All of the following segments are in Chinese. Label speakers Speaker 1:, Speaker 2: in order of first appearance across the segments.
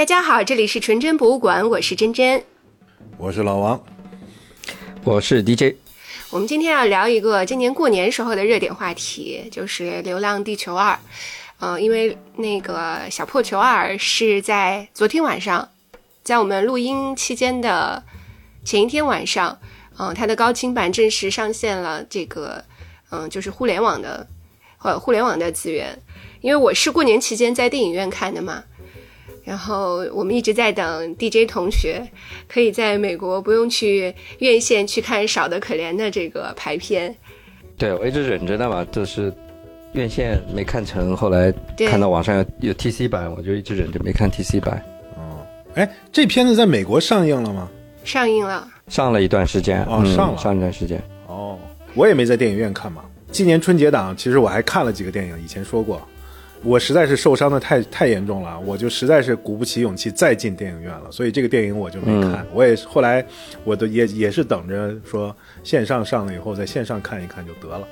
Speaker 1: 大家好，这里是纯真博物馆，我是真真，
Speaker 2: 我是老王，
Speaker 3: 我是 DJ。
Speaker 1: 我们今天要聊一个今年过年时候的热点话题，就是《流浪地球二》。嗯，因为那个《小破球二》是在昨天晚上，在我们录音期间的前一天晚上，嗯，它的高清版正式上线了。这个，嗯，就是互联网的，呃，互联网的资源。因为我是过年期间在电影院看的嘛。然后我们一直在等 DJ 同学可以在美国不用去院线去看少的可怜的这个排片。
Speaker 3: 对，我一直忍着的嘛，就是院线没看成，后来看到网上有有 TC 版，我就一直忍着没看 TC 版。
Speaker 2: 哦，哎，这片子在美国上映了吗？
Speaker 1: 上映了，
Speaker 3: 上了一段时间
Speaker 2: 哦，上了
Speaker 3: 上一段时间。
Speaker 2: 哦，我也没在电影院看嘛。今年春节档，其实我还看了几个电影，以前说过。我实在是受伤的太太严重了，我就实在是鼓不起勇气再进电影院了，所以这个电影我就没看。我也后来，我都也也是等着说线上上了以后，在线上看一看就得了。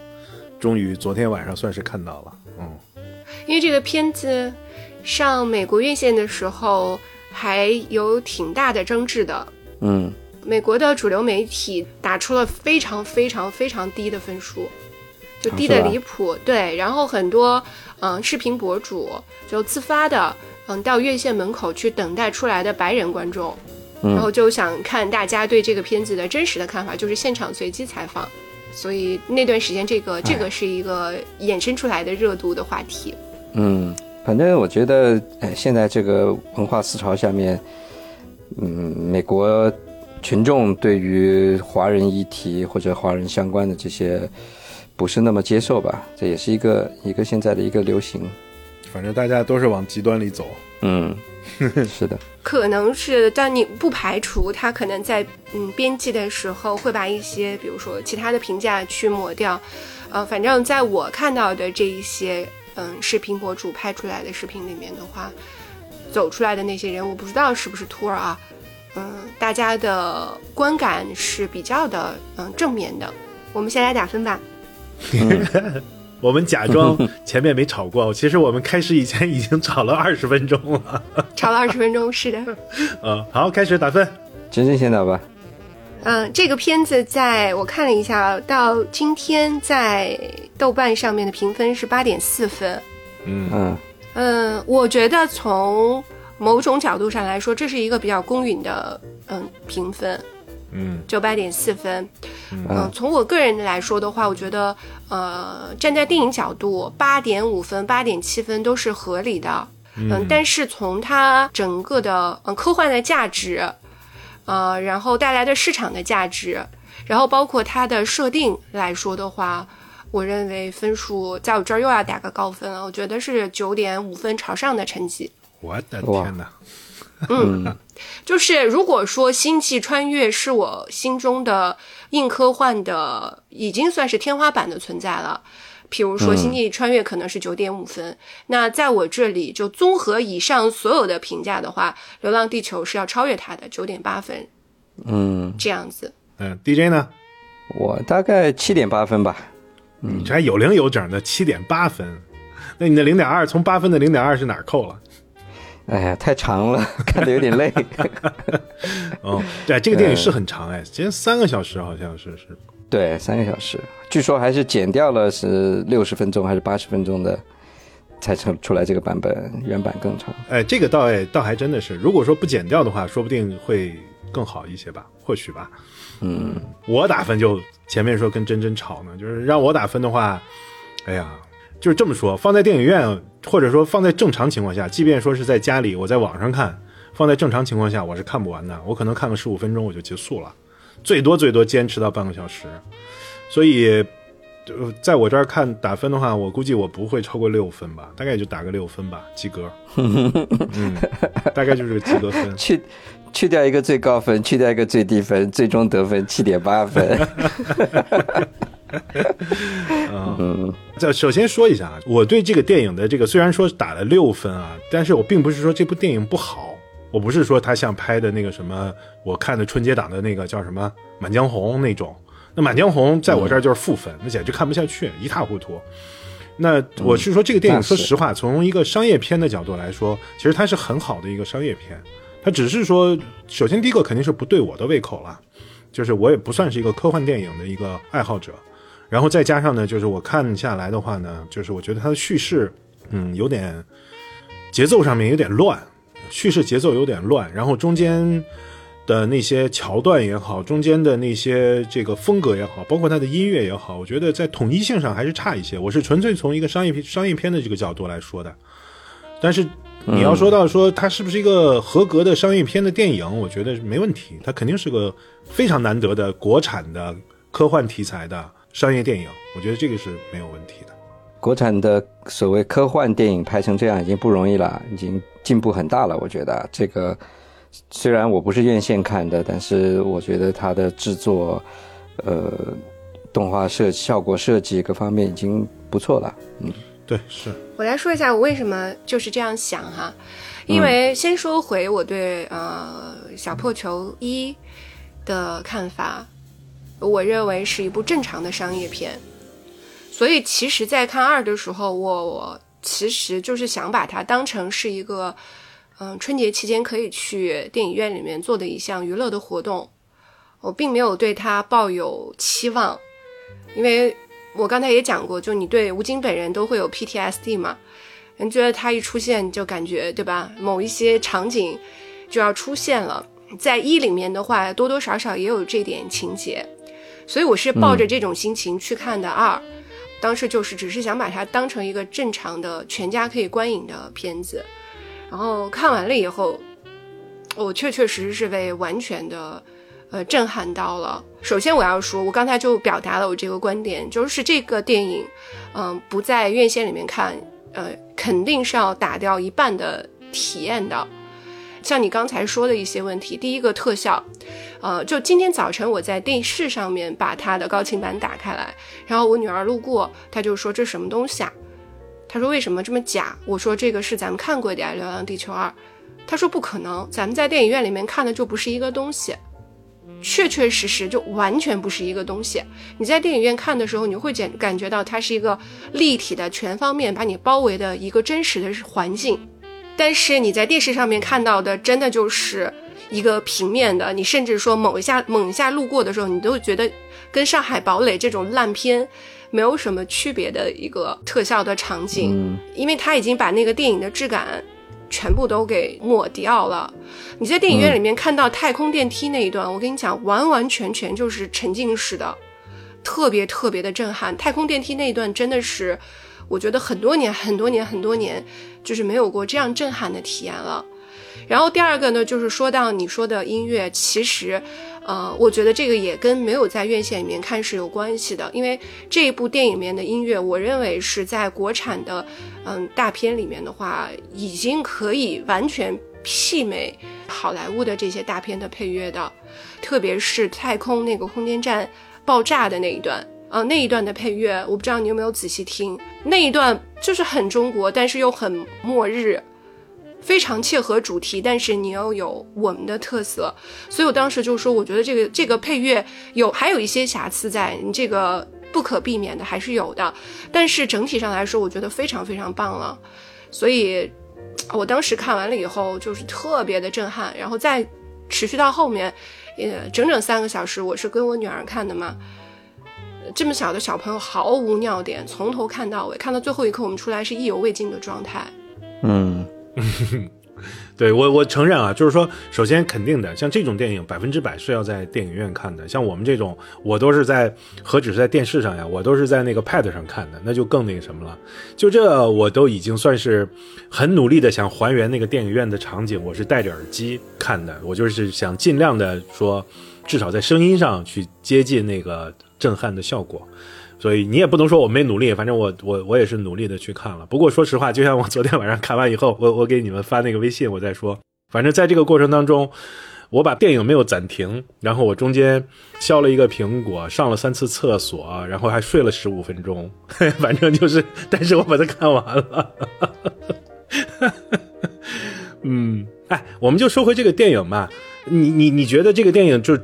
Speaker 2: 终于昨天晚上算是看到了，嗯。
Speaker 1: 因为这个片子上美国院线的时候还有挺大的争执的，
Speaker 3: 嗯，
Speaker 1: 美国的主流媒体打出了非常非常非常低的分数。就低的离谱，对，然后很多嗯视频博主就自发的嗯到院线门口去等待出来的白人观众，然后就想看大家对这个片子的真实的看法，就是现场随机采访，所以那段时间这个这个是一个衍生出来的热度的话题。
Speaker 3: 嗯，反正我觉得哎，现在这个文化思潮下面，嗯，美国群众对于华人议题或者华人相关的这些。不是那么接受吧？这也是一个一个现在的一个流行。
Speaker 2: 反正大家都是往极端里走。
Speaker 3: 嗯，是的。
Speaker 1: 可能是，但你不排除他可能在嗯编辑的时候会把一些，比如说其他的评价去抹掉。呃，反正在我看到的这一些嗯视频博主拍出来的视频里面的话，走出来的那些人，我不知道是不是托儿啊。嗯，大家的观感是比较的嗯正面的。我们先来打分吧。
Speaker 2: 我们假装 前面没吵过，其实我们开始以前已经吵了二十分钟了。
Speaker 1: 吵了二十分钟，是的。
Speaker 2: 嗯，好，开始打分。
Speaker 3: 真真先打吧。
Speaker 1: 嗯，这个片子在我看了一下，到今天在豆瓣上面的评分是八点四分。
Speaker 2: 嗯
Speaker 3: 嗯
Speaker 1: 嗯，我觉得从某种角度上来说，这是一个比较公允的嗯评分。
Speaker 2: 嗯，
Speaker 1: 就八点四分。嗯，从我个人来说的话，我觉得，呃，站在电影角度，八点五分、八点七分都是合理的。嗯，但是从它整个的嗯科幻的价值，呃，然后带来的市场的价值，然后包括它的设定来说的话，我认为分数在我这儿又要打个高分了。我觉得是九点五分朝上的成绩。
Speaker 2: 我的天哪！
Speaker 1: 嗯，就是如果说《星际穿越》是我心中的硬科幻的，已经算是天花板的存在了。比如说，《星际穿越》可能是九点五分，那在我这里就综合以上所有的评价的话，《流浪地球》是要超越它的九点八分。
Speaker 3: 嗯，
Speaker 1: 这样子。
Speaker 2: 嗯，DJ 呢？
Speaker 3: 我大概七点八分吧。
Speaker 2: 嗯，这还有零有整的七点八分，那你的零点二从八分的零点二是哪扣了？
Speaker 3: 哎呀，太长了，看的有点累。
Speaker 2: 哦，对，这个电影是很长哎，今天三个小时好像是是。
Speaker 3: 对，三个小时，据说还是剪掉了是六十分钟还是八十分钟的，才成出来这个版本，原版更长。
Speaker 2: 哎，这个倒哎倒还真的是，如果说不剪掉的话，说不定会更好一些吧，或许吧。
Speaker 3: 嗯，
Speaker 2: 我打分就前面说跟真真吵呢，就是让我打分的话，哎呀。就是这么说，放在电影院，或者说放在正常情况下，即便说是在家里，我在网上看，放在正常情况下，我是看不完的。我可能看个十五分钟我就结束了，最多最多坚持到半个小时。所以，在我这儿看打分的话，我估计我不会超过六分吧，大概也就打个六分吧，及格。嗯，大概就是个及格分。
Speaker 3: 去去掉一个最高分，去掉一个最低分，最终得分七点八分。
Speaker 2: 嗯，这首先说一下啊，我对这个电影的这个虽然说打了六分啊，但是我并不是说这部电影不好，我不是说它像拍的那个什么，我看的春节档的那个叫什么《满江红》那种，那《满江红》在我这儿就是负分，那简直看不下去，一塌糊涂。那我是说，这个电影，说实话，从一个商业片的角度来说，其实它是很好的一个商业片。它只是说，首先第一个肯定是不对我的胃口了，就是我也不算是一个科幻电影的一个爱好者。然后再加上呢，就是我看下来的话呢，就是我觉得它的叙事，嗯，有点节奏上面有点乱，叙事节奏有点乱，然后中间的那些桥段也好，中间的那些这个风格也好，包括它的音乐也好，我觉得在统一性上还是差一些。我是纯粹从一个商业片商业片的这个角度来说的，但是你要说到说它是不是一个合格的商业片的电影，我觉得没问题，它肯定是个非常难得的国产的科幻题材的商业电影，我觉得这个是没有问题的。
Speaker 3: 国产的所谓科幻电影拍成这样已经不容易了，已经进步很大了。我觉得这个虽然我不是院线看的，但是我觉得它的制作、呃，动画设效果设计各方面已经不错了。嗯，
Speaker 2: 对，是
Speaker 1: 我来说一下我为什么就是这样想哈，因为先说回我对呃小破球一的看法，我认为是一部正常的商业片，所以其实，在看二的时候，我我其实就是想把它当成是一个嗯春节期间可以去电影院里面做的一项娱乐的活动，我并没有对它抱有期望，因为。我刚才也讲过，就你对吴京本人都会有 PTSD 嘛，人觉得他一出现就感觉对吧？某一些场景就要出现了，在一里面的话，多多少少也有这点情节，所以我是抱着这种心情去看的二，当时就是只是想把它当成一个正常的全家可以观影的片子，然后看完了以后，我确确实实是被完全的。呃，震撼到了。首先，我要说，我刚才就表达了我这个观点，就是这个电影，嗯，不在院线里面看，呃，肯定是要打掉一半的体验的。像你刚才说的一些问题，第一个特效，呃，就今天早晨我在电视上面把它的高清版打开来，然后我女儿路过，她就说这什么东西啊？她说为什么这么假？我说这个是咱们看过的呀，《流浪地球二》。她说不可能，咱们在电影院里面看的就不是一个东西。确确实实就完全不是一个东西。你在电影院看的时候，你会感感觉到它是一个立体的、全方面把你包围的一个真实的环境。但是你在电视上面看到的，真的就是一个平面的。你甚至说某一下、猛一下路过的时候，你都觉得跟《上海堡垒》这种烂片没有什么区别的一个特效的场景，因为它已经把那个电影的质感。全部都给抹掉了。你在电影院里面看到太空电梯那一段，我跟你讲，完完全全就是沉浸式的，特别特别的震撼。太空电梯那一段真的是，我觉得很多年、很多年、很多年，就是没有过这样震撼的体验了。然后第二个呢，就是说到你说的音乐，其实。呃，我觉得这个也跟没有在院线里面看是有关系的，因为这一部电影里面的音乐，我认为是在国产的嗯大片里面的话，已经可以完全媲美好莱坞的这些大片的配乐的，特别是太空那个空间站爆炸的那一段，呃，那一段的配乐，我不知道你有没有仔细听，那一段就是很中国，但是又很末日。非常切合主题，但是你要有我们的特色，所以我当时就说，我觉得这个这个配乐有还有一些瑕疵在，你这个不可避免的还是有的，但是整体上来说，我觉得非常非常棒了，所以我当时看完了以后就是特别的震撼，然后再持续到后面，呃，整整三个小时，我是跟我女儿看的嘛，这么小的小朋友毫无尿点，从头看到尾，看到最后一刻，我们出来是意犹未尽的状态，
Speaker 3: 嗯。
Speaker 2: 对我，我承认啊，就是说，首先肯定的，像这种电影，百分之百是要在电影院看的。像我们这种，我都是在何止是在电视上呀，我都是在那个 Pad 上看的，那就更那个什么了。就这，我都已经算是很努力的想还原那个电影院的场景。我是戴着耳机看的，我就是想尽量的说，至少在声音上去接近那个震撼的效果。所以你也不能说我没努力，反正我我我也是努力的去看了。不过说实话，就像我昨天晚上看完以后，我我给你们发那个微信，我再说。反正在这个过程当中，我把电影没有暂停，然后我中间削了一个苹果，上了三次厕所，然后还睡了十五分钟。反正就是，但是我把它看完了。嗯，哎，我们就说回这个电影吧。你你你觉得这个电影就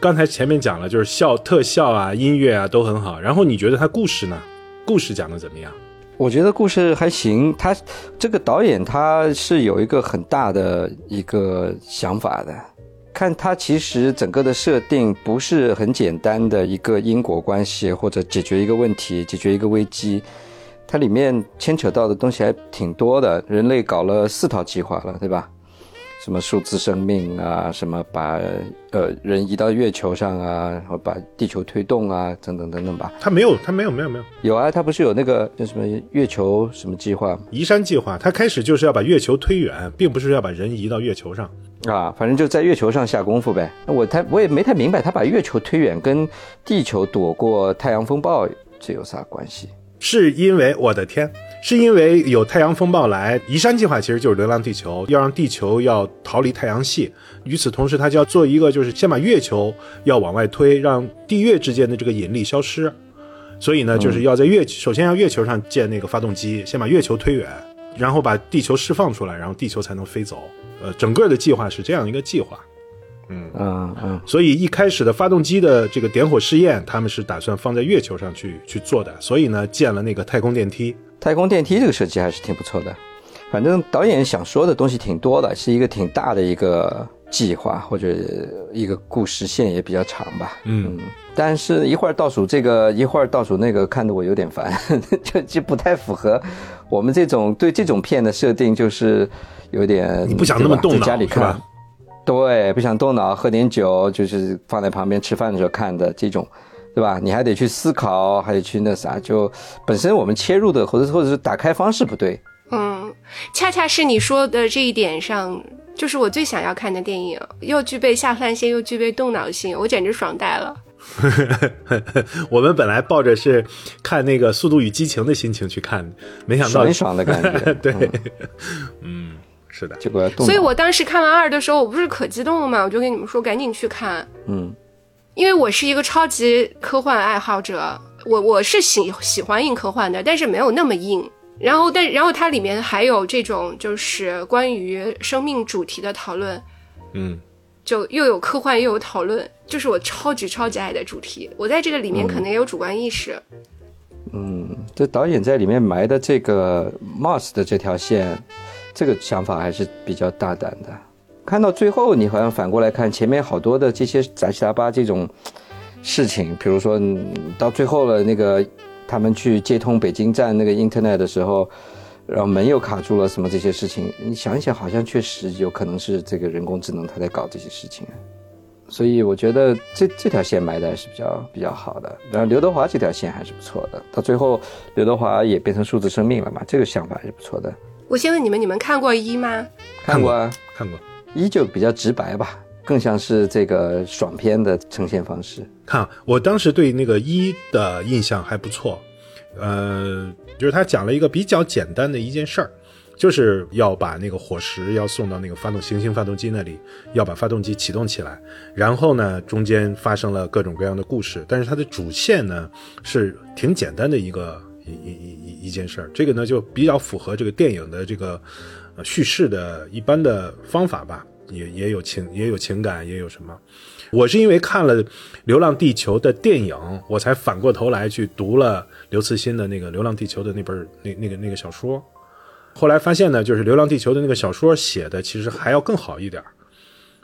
Speaker 2: 刚才前面讲了，就是效特效啊、音乐啊都很好。然后你觉得它故事呢？故事讲的怎么样？
Speaker 3: 我觉得故事还行。他这个导演他是有一个很大的一个想法的，看他其实整个的设定不是很简单的一个因果关系，或者解决一个问题、解决一个危机。它里面牵扯到的东西还挺多的，人类搞了四套计划了，对吧？什么数字生命啊，什么把呃人移到月球上啊，然后把地球推动啊，等等等等吧。
Speaker 2: 他没有，他没有，没有，没有。
Speaker 3: 有啊，他不是有那个叫什么月球什么计划？
Speaker 2: 移山计划。他开始就是要把月球推远，并不是要把人移到月球上
Speaker 3: 啊。反正就在月球上下功夫呗。我太我也没太明白，他把月球推远跟地球躲过太阳风暴这有啥关系？
Speaker 2: 是因为我的天，是因为有太阳风暴来，移山计划其实就是流浪地球，要让地球要逃离太阳系。与此同时，他就要做一个，就是先把月球要往外推，让地月之间的这个引力消失。所以呢，就是要在月，首先要月球上建那个发动机，先把月球推远，然后把地球释放出来，然后地球才能飞走。呃，整个的计划是这样一个计划。
Speaker 3: 嗯嗯嗯，
Speaker 2: 所以一开始的发动机的这个点火试验，他们是打算放在月球上去去做的，所以呢，建了那个太空电梯。
Speaker 3: 太空电梯这个设计还是挺不错的。反正导演想说的东西挺多的，是一个挺大的一个计划或者一个故事线也比较长吧。
Speaker 2: 嗯，
Speaker 3: 但是一会儿倒数这个，一会儿倒数那个，看得我有点烦，就就不太符合我们这种对这种片的设定，就是有点你
Speaker 2: 不想那么动脑，
Speaker 3: 家里看。对，不想动脑，喝点酒，就是放在旁边吃饭的时候看的这种，对吧？你还得去思考，还得去那啥，就本身我们切入的或者或者是打开方式不对。
Speaker 1: 嗯，恰恰是你说的这一点上，就是我最想要看的电影，又具备下饭性，又具备动脑性，我简直爽呆了。
Speaker 2: 我们本来抱着是看那个《速度与激情》的心情去看，没想到
Speaker 3: 爽爽的感觉。
Speaker 2: 对，嗯。是的，
Speaker 3: 结果要动。
Speaker 1: 所以我当时看完二的时候，我不是可激动了嘛？我就跟你们说，赶紧去看。
Speaker 3: 嗯，
Speaker 1: 因为我是一个超级科幻爱好者，我我是喜喜欢硬科幻的，但是没有那么硬。然后，但然后它里面还有这种就是关于生命主题的讨论。
Speaker 2: 嗯，
Speaker 1: 就又有科幻又有讨论，就是我超级超级爱的主题。我在这个里面可能也有主观意识。
Speaker 3: 嗯，这导演在里面埋的这个 Mars 的这条线。这个想法还是比较大胆的。看到最后，你好像反过来看前面好多的这些杂七杂八这种事情，比如说到最后了，那个他们去接通北京站那个 Internet 的时候，然后门又卡住了，什么这些事情，你想一想，好像确实有可能是这个人工智能它在搞这些事情。所以我觉得这这条线埋的还是比较比较好的。然后刘德华这条线还是不错的。到最后，刘德华也变成数字生命了嘛，这个想法还是不错的。
Speaker 1: 我先问你们，你们看过一吗？
Speaker 3: 看过啊，
Speaker 2: 看过。
Speaker 3: 依旧比较直白吧，更像是这个爽片的呈现方式。
Speaker 2: 看，我当时对那个一的印象还不错，呃，就是他讲了一个比较简单的一件事儿，就是要把那个火石要送到那个发动行星发动机那里，要把发动机启动起来。然后呢，中间发生了各种各样的故事，但是它的主线呢是挺简单的一个。一一一一件事儿，这个呢就比较符合这个电影的这个呃叙事的一般的方法吧，也也有情也有情感，也有什么。我是因为看了《流浪地球》的电影，我才反过头来去读了刘慈欣的那个《流浪地球》的那本那那个那个小说，后来发现呢，就是《流浪地球》的那个小说写的其实还要更好一点。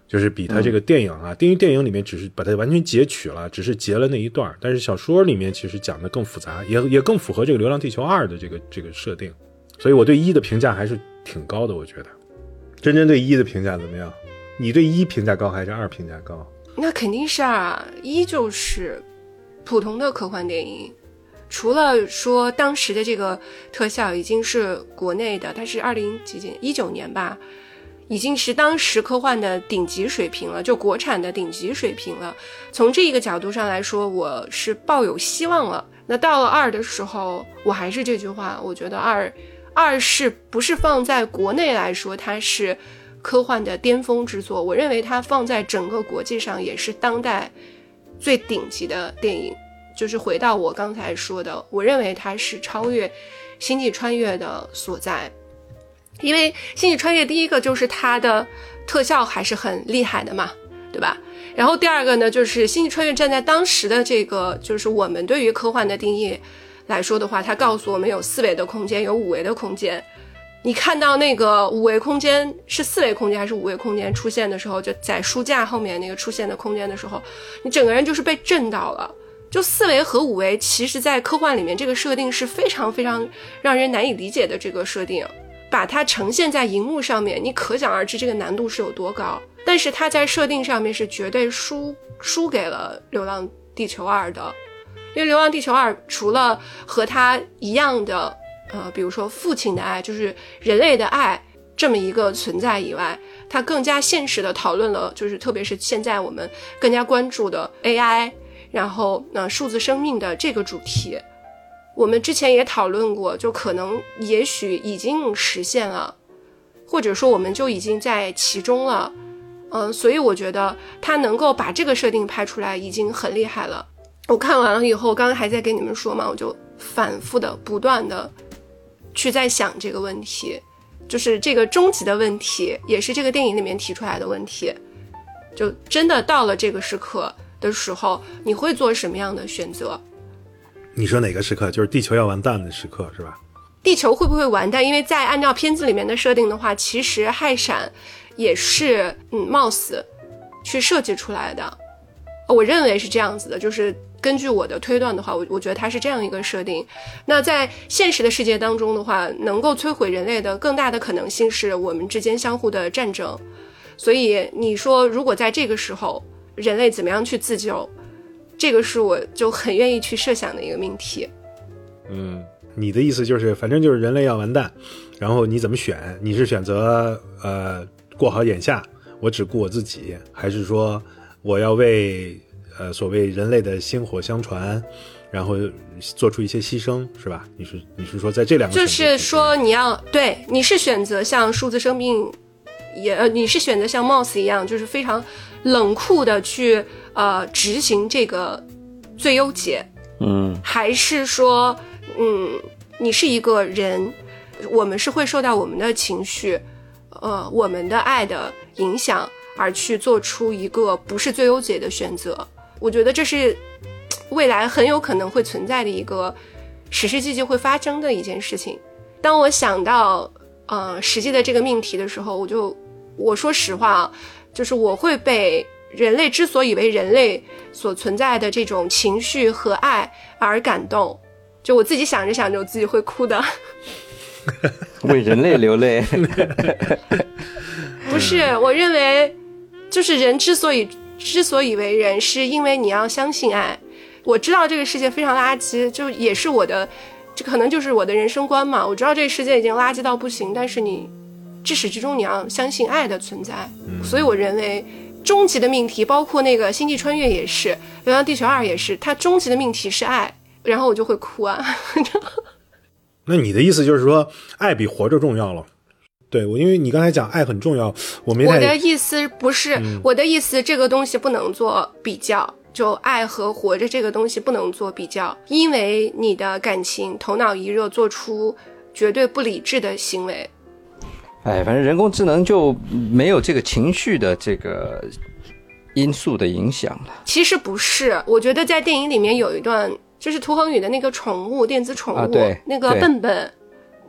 Speaker 2: 就是比他这个电影啊，因为电影里面只是把它完全截取了，只是截了那一段但是小说里面其实讲的更复杂，也也更符合这个《流浪地球二》的这个这个设定，所以我对一的评价还是挺高的。我觉得，真真对一的评价怎么样？你对一评价高还是二评价高？
Speaker 1: 那肯定是二，一就是普通的科幻电影，除了说当时的这个特效已经是国内的，它是二零几几一九年吧。已经是当时科幻的顶级水平了，就国产的顶级水平了。从这一个角度上来说，我是抱有希望了。那到了二的时候，我还是这句话，我觉得二二是不是放在国内来说，它是科幻的巅峰之作？我认为它放在整个国际上也是当代最顶级的电影。就是回到我刚才说的，我认为它是超越《星际穿越》的所在。因为《星际穿越》第一个就是它的特效还是很厉害的嘛，对吧？然后第二个呢，就是《星际穿越》站在当时的这个，就是我们对于科幻的定义来说的话，它告诉我们有四维的空间，有五维的空间。你看到那个五维空间是四维空间还是五维空间出现的时候，就在书架后面那个出现的空间的时候，你整个人就是被震到了。就四维和五维，其实在科幻里面这个设定是非常非常让人难以理解的这个设定，把它呈现在荧幕上面，你可想而知这个难度是有多高。但是它在设定上面是绝对输输给了《流浪地球二》的，因为《流浪地球二》除了和它一样的。呃，比如说父亲的爱，就是人类的爱这么一个存在以外，它更加现实的讨论了，就是特别是现在我们更加关注的 AI，然后呢数字生命的这个主题，我们之前也讨论过，就可能也许已经实现了，或者说我们就已经在其中了，嗯，所以我觉得他能够把这个设定拍出来已经很厉害了。我看完了以后，刚刚还在跟你们说嘛，我就反复的不断的。去在想这个问题，就是这个终极的问题，也是这个电影里面提出来的问题。就真的到了这个时刻的时候，你会做什么样的选择？
Speaker 2: 你说哪个时刻？就是地球要完蛋的时刻，是吧？
Speaker 1: 地球会不会完蛋？因为在按照片子里面的设定的话，其实氦闪也是嗯，Mouse 去设计出来的。我认为是这样子的，就是。根据我的推断的话，我我觉得它是这样一个设定。那在现实的世界当中的话，能够摧毁人类的更大的可能性是我们之间相互的战争。所以你说，如果在这个时候，人类怎么样去自救？这个是我就很愿意去设想的一个命题。
Speaker 2: 嗯，你的意思就是，反正就是人类要完蛋，然后你怎么选？你是选择呃过好眼下，我只顾我自己，还是说我要为？呃，所谓人类的薪火相传，然后做出一些牺牲，是吧？你是你是说在这两个
Speaker 1: 就是说你要对，你是选择像数字生命，也呃，你是选择像 Moss 一样，就是非常冷酷的去呃执行这个最优解，
Speaker 3: 嗯，
Speaker 1: 还是说嗯，你是一个人，我们是会受到我们的情绪，呃，我们的爱的影响而去做出一个不是最优解的选择。我觉得这是 未来很有可能会存在的一个史诗季季会发生的一件事情。当我想到呃实际的这个命题的时候，我就我说实话，就是我会被人类之所以为人类所存在的这种情绪和爱而感动。就我自己想着想着，我自己会哭的。
Speaker 3: 为人类流泪？
Speaker 1: 不是，我认为就是人之所以。之所以为人，是因为你要相信爱。我知道这个世界非常垃圾，就也是我的，这可能就是我的人生观嘛。我知道这个世界已经垃圾到不行，但是你至始至终你要相信爱的存在。所以我认为，终极的命题，包括那个星际穿越也是，流浪地球二也是，它终极的命题是爱，然后我就会哭啊。
Speaker 2: 那你的意思就是说，爱比活着重要了？对我，因为你刚才讲爱很重要，我没。
Speaker 1: 我的意思不是，我的意思这个东西不能做比较，就爱和活着这个东西不能做比较，因为你的感情头脑一热做出绝对不理智的行为。
Speaker 3: 哎，反正人工智能就没有这个情绪的这个因素的影响了。
Speaker 1: 其实不是，我觉得在电影里面有一段，就是涂恒宇的那个宠物电子宠物，那个笨笨，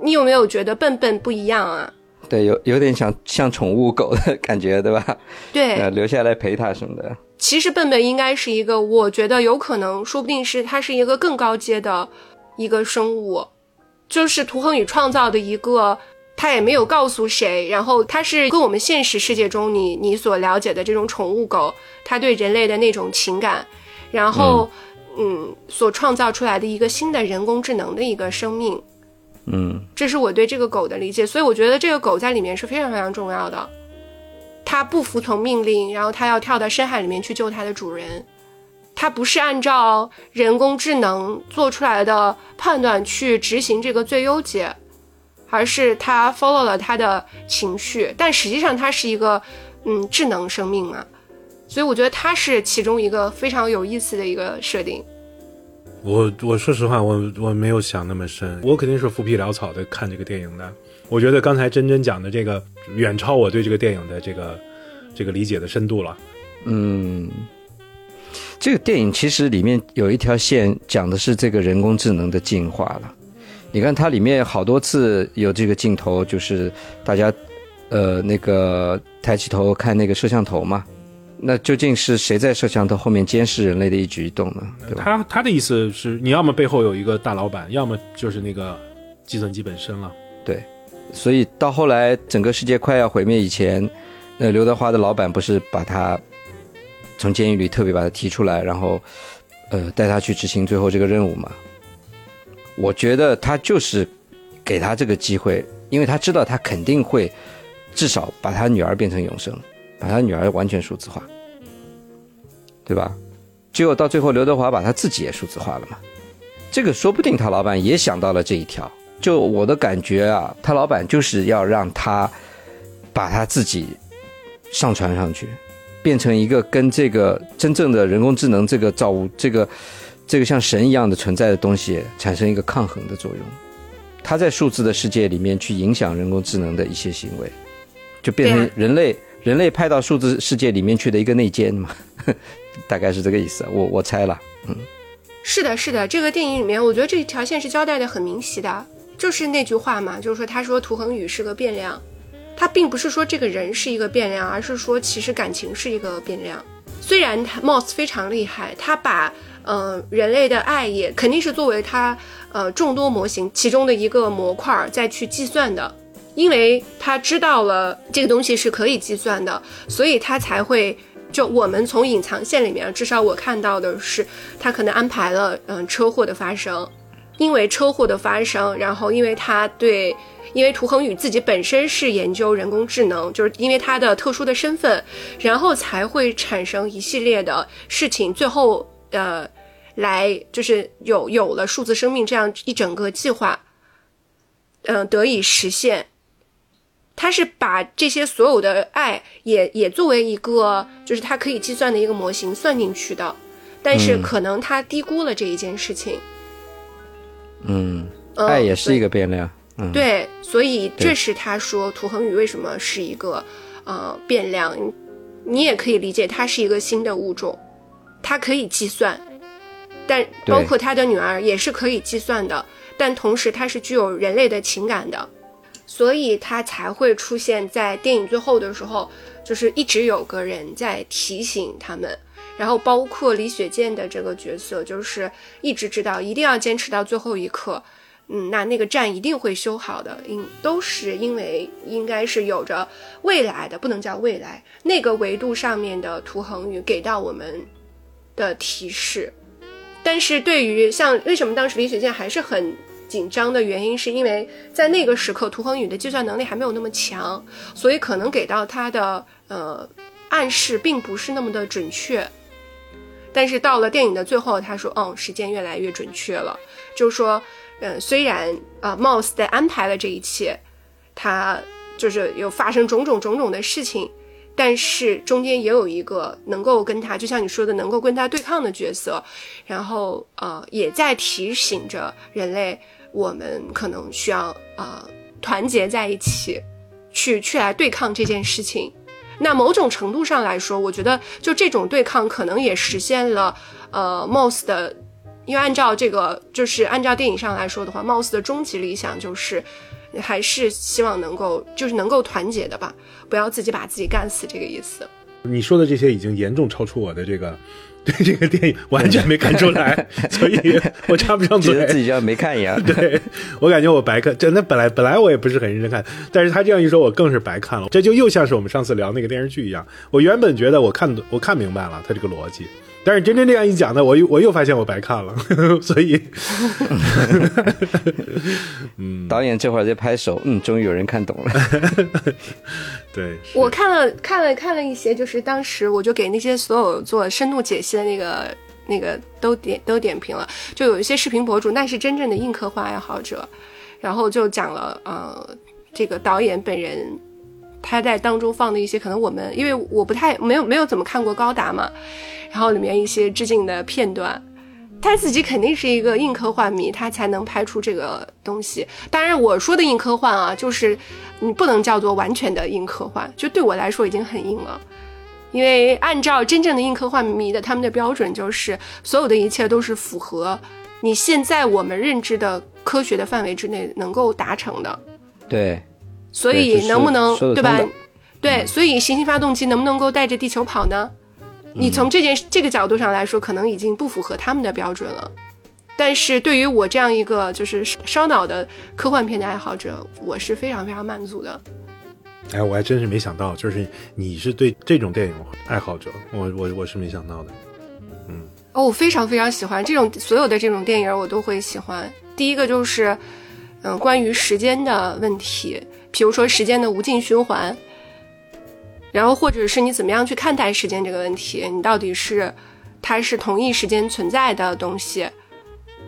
Speaker 1: 你有没有觉得笨笨不一样啊？
Speaker 3: 对，有有点像像宠物狗的感觉，对吧？
Speaker 1: 对，呃
Speaker 3: 留下来陪它什么的。
Speaker 1: 其实笨笨应该是一个，我觉得有可能，说不定是它是一个更高阶的一个生物，就是涂恒宇创造的一个，他也没有告诉谁。然后它是跟我们现实世界中你你所了解的这种宠物狗，它对人类的那种情感，然后嗯，所创造出来的一个新的人工智能的一个生命。
Speaker 3: 嗯，
Speaker 1: 这是我对这个狗的理解，所以我觉得这个狗在里面是非常非常重要的。它不服从命令，然后它要跳到深海里面去救它的主人。它不是按照人工智能做出来的判断去执行这个最优解，而是它 follow 了它的情绪。但实际上它是一个嗯智能生命嘛，所以我觉得它是其中一个非常有意思的一个设定。
Speaker 2: 我我说实话，我我没有想那么深，我肯定是浮皮潦草的看这个电影的。我觉得刚才真真讲的这个远超我对这个电影的这个这个理解的深度了。
Speaker 3: 嗯，这个电影其实里面有一条线讲的是这个人工智能的进化了。你看它里面好多次有这个镜头，就是大家呃那个抬起头看那个摄像头嘛。那究竟是谁在摄像头后面监视人类的一举一动呢？对吧？
Speaker 2: 他他的意思是，你要么背后有一个大老板，要么就是那个计算机本身了。
Speaker 3: 对，所以到后来整个世界快要毁灭以前，那刘德华的老板不是把他从监狱里特别把他提出来，然后呃带他去执行最后这个任务嘛？我觉得他就是给他这个机会，因为他知道他肯定会至少把他女儿变成永生。把他女儿完全数字化，对吧？结果到最后，刘德华把他自己也数字化了嘛？这个说不定他老板也想到了这一条。就我的感觉啊，他老板就是要让他把他自己上传上去，变成一个跟这个真正的人工智能这个造物、这个这个像神一样的存在的东西产生一个抗衡的作用。他在数字的世界里面去影响人工智能的一些行为，就变成人类。人类派到数字世界里面去的一个内奸嘛，大概是这个意思。我我猜了，嗯，
Speaker 1: 是的，是的。这个电影里面，我觉得这条线是交代的很明晰的，就是那句话嘛，就是说他说涂恒宇是个变量，他并不是说这个人是一个变量，而是说其实感情是一个变量。虽然他 Moss 非常厉害，他把呃人类的爱也肯定是作为他呃众多模型其中的一个模块再去计算的。因为他知道了这个东西是可以计算的，所以他才会就我们从隐藏线里面，至少我看到的是，他可能安排了嗯车祸的发生，因为车祸的发生，然后因为他对，因为涂恒宇自己本身是研究人工智能，就是因为他的特殊的身份，然后才会产生一系列的事情，最后呃来就是有有了数字生命这样一整个计划，嗯得以实现。他是把这些所有的爱也也作为一个，就是他可以计算的一个模型算进去的，但是可能他低估了这一件事情。
Speaker 3: 嗯，爱也是一个变量。嗯，
Speaker 1: 对，所以这是他说涂恒宇为什么是一个呃变量，你也可以理解它是一个新的物种，它可以计算，但包括他的女儿也是可以计算的，但同时它是具有人类的情感的。所以他才会出现在电影最后的时候，就是一直有个人在提醒他们，然后包括李雪健的这个角色，就是一直知道一定要坚持到最后一刻，嗯，那那个站一定会修好的，因都是因为应该是有着未来的，不能叫未来那个维度上面的涂恒宇给到我们的提示，但是对于像为什么当时李雪健还是很。紧张的原因是因为在那个时刻，涂恒宇的计算能力还没有那么强，所以可能给到他的呃暗示并不是那么的准确。但是到了电影的最后，他说：“嗯，时间越来越准确了。”就说，嗯，虽然啊，Mouse 在安排了这一切，他就是有发生种种种种的事情，但是中间也有一个能够跟他，就像你说的，能够跟他对抗的角色，然后呃，也在提醒着人类。我们可能需要呃团结在一起，去去来对抗这件事情。那某种程度上来说，我觉得就这种对抗可能也实现了呃 Moss 的，因为按照这个就是按照电影上来说的话，Moss 的终极理想就是还是希望能够就是能够团结的吧，不要自己把自己干死这个意思。
Speaker 2: 你说的这些已经严重超出我的这个。对这个电影完全没看出来，所以我插不上嘴，觉得
Speaker 3: 自己像没看一样。
Speaker 2: 对我感觉我白看，真的本来本来我也不是很认真看，但是他这样一说，我更是白看了。这就又像是我们上次聊那个电视剧一样，我原本觉得我看我看明白了他这个逻辑。但是真真这样一讲呢，我又我又发现我白看了，所以
Speaker 3: 嗯，导演这会儿在拍手，嗯，终于有人看懂了。
Speaker 2: 对，
Speaker 1: 我看了看了看了一些，就是当时我就给那些所有做深度解析的那个那个都点都点评了，就有一些视频博主，那是真正的硬科幻爱好者，然后就讲了呃，这个导演本人。他在当中放的一些，可能我们因为我不太没有没有怎么看过高达嘛，然后里面一些致敬的片段，他自己肯定是一个硬科幻迷，他才能拍出这个东西。当然我说的硬科幻啊，就是你不能叫做完全的硬科幻，就对我来说已经很硬了。因为按照真正的硬科幻迷的他们的标准，就是所有的一切都是符合你现在我们认知的科学的范围之内能够达成的。
Speaker 3: 对，
Speaker 1: 所以能不能对吧对，所以行星发动机能不能够带着地球跑呢？你从这件这个角度上来说，可能已经不符合他们的标准了。但是对于我这样一个就是烧脑的科幻片的爱好者，我是非常非常满足的。
Speaker 2: 哎，我还真是没想到，就是你是对这种电影爱好者，我我我是没想到的。
Speaker 1: 嗯哦，我非常非常喜欢这种所有的这种电影，我都会喜欢。第一个就是，嗯、关于时间的问题，比如说时间的无尽循环，然后或者是你怎么样去看待时间这个问题，你到底是它是同一时间存在的东西，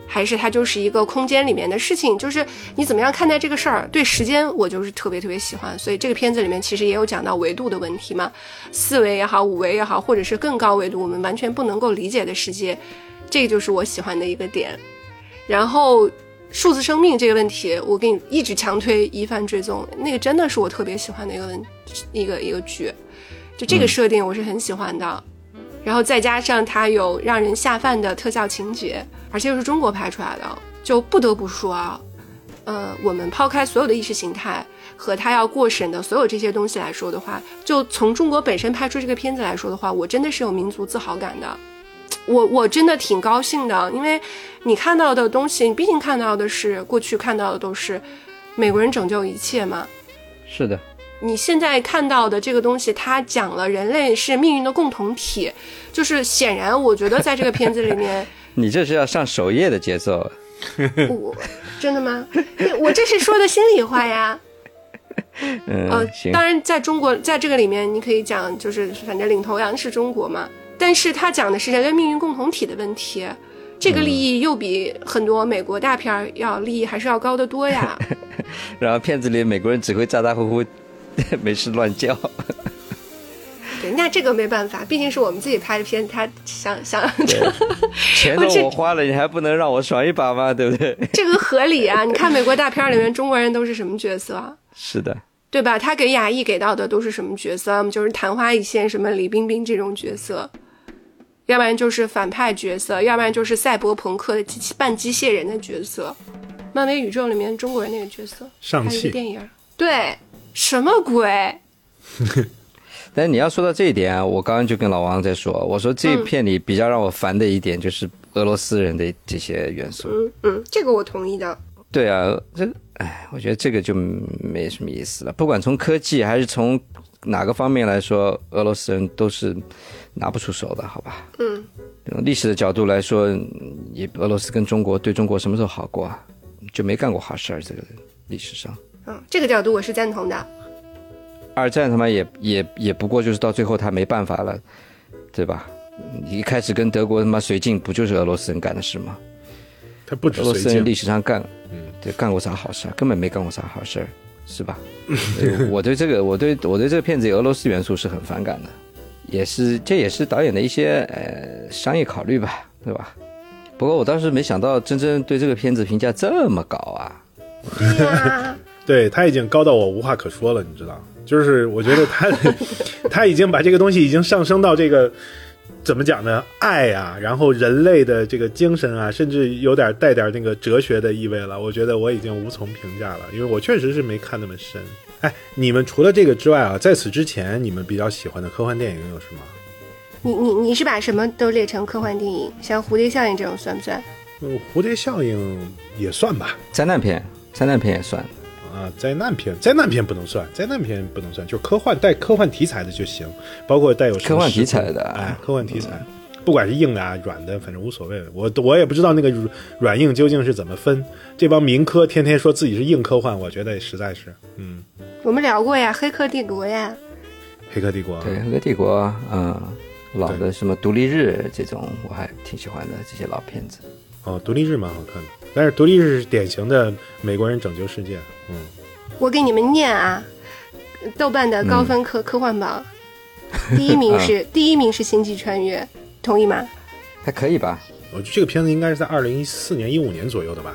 Speaker 1: 还是它就是一个空间里面的事情？就是你怎么样看待这个事儿？对时间，我就是特别特别喜欢。所以这个片子里面其实也有讲到维度的问题嘛，四维也好，五维也好，或者是更高维度我们完全不能够理解的世界，这个就是我喜欢的一个点。然后数字生命这个问题，我给你一直强推《疑犯追踪》，那个真的是我特别喜欢的一个问一个一个剧，就这个设定我是很喜欢的。然后再加上它有让人下饭的特效情节，而且又是中国拍出来的，就不得不说啊，呃，我们抛开所有的意识形态和他要过审的所有这些东西来说的话，就从中国本身拍出这个片子来说的话，我真的是有民族自豪感的。我我真的挺高兴的，因为你看到的东西，你毕竟看到的是过去看到的都是美国人拯救一切嘛。
Speaker 3: 是的，
Speaker 1: 你现在看到的这个东西，它讲了人类是命运的共同体，就是显然，我觉得在这个片子里面，
Speaker 3: 你这是要上首页的节奏。
Speaker 1: 我真的吗？我这是说的心里话呀。
Speaker 3: 嗯，
Speaker 1: 呃，
Speaker 3: 行，
Speaker 1: 当然，在中国，在这个里面，你可以讲，就是反正领头羊是中国嘛，但是他讲的是人类命运共同体的问题，这个利益又比很多美国大片儿要利益还是要高得多呀。
Speaker 3: 然后片子里美国人只会咋咋呼呼，没事乱叫。
Speaker 1: 对，那这个没办法，毕竟是我们自己拍的片，他想想
Speaker 3: 钱都我花了，你还不能让我爽一把吗？对不对？
Speaker 1: 这个合理啊。你看美国大片儿里面中国人都是什么角色啊？
Speaker 3: 是的，
Speaker 1: 对吧？他给亚裔给到的都是什么角色？就是昙花一现，什么李冰冰这种角色，要不然就是反派角色，要不然就是赛博朋克的机器半机械人的角色。漫威宇宙里面中国人那个角色，
Speaker 2: 上
Speaker 1: 还有一个
Speaker 2: 汽
Speaker 1: 电影，对，什么鬼？
Speaker 3: 但是你要说到这一点啊，我刚刚就跟老王在说，我说这片里比较让我烦的一点就是俄罗斯人的这些元素。
Speaker 1: 嗯嗯，这个我同意的。
Speaker 3: 对啊，这哎，我觉得这个就没什么意思了。不管从科技还是从哪个方面来说，俄罗斯人都是拿不出手的，好吧？
Speaker 1: 嗯，
Speaker 3: 从历史的角度来说，也俄罗斯跟中国对中国什么时候好过啊？就没干过好事儿，这个历史上。
Speaker 1: 嗯，这个角度我是赞同的。
Speaker 3: 二战他妈也也也不过就是到最后他没办法了，对吧？你一开始跟德国他妈绥靖，不就是俄罗斯人干的事吗？
Speaker 2: 他不止绥
Speaker 3: 俄罗斯人历，史上干，
Speaker 2: 嗯，
Speaker 3: 对，干过啥好事儿？根本没干过啥好事儿，是吧？呃 我对这个，我对我对这个片子俄罗斯元素是很反感的，也是这也是导演的一些呃商业考虑吧，对吧？不过我当时没想到真真对这个片子评价这么高啊！
Speaker 1: 对
Speaker 2: 他已经高到我无话可说了，你知道？就是我觉得他 他已经把这个东西已经上升到这个怎么讲呢？爱啊，然后人类的这个精神啊，甚至有点带点那个哲学的意味了。我觉得我已经无从评价了，因为我确实是没看那么深。哎，你们除了这个之外啊，在此之前你们比较喜欢的科幻电影有什么？
Speaker 1: 你你你是把什么都列成科幻电影，像蝴蝶效应这种算不算？
Speaker 2: 嗯，蝴蝶效应也算吧。
Speaker 3: 灾难片，灾难片也算。
Speaker 2: 啊，灾难片，灾难片不能算，灾难片不能算，就是科幻带科幻题材的就行，包括带有
Speaker 3: 科幻题材的
Speaker 2: 哎，科幻题材，不管是硬的啊、软的，反正无所谓。我我也不知道那个软软硬究竟是怎么分。这帮民科天天说自己是硬科幻，我觉得实在是，嗯，
Speaker 1: 我们聊过呀，《黑客帝国》呀，
Speaker 2: 黑客帝国，
Speaker 3: 对，黑客帝国，嗯，老的什么独立日这种，我还挺喜欢的，这些老片子。
Speaker 2: 哦，独立日蛮好看的，但是独立日是典型的美国人拯救世界，嗯，
Speaker 1: 我给你们念啊，豆瓣的高分科、科幻榜，第一名是、第一名是《星际穿越》，同意吗？
Speaker 3: 还可以吧？
Speaker 2: 我觉得这个片子应该是在二零一四年、一五年左右的吧。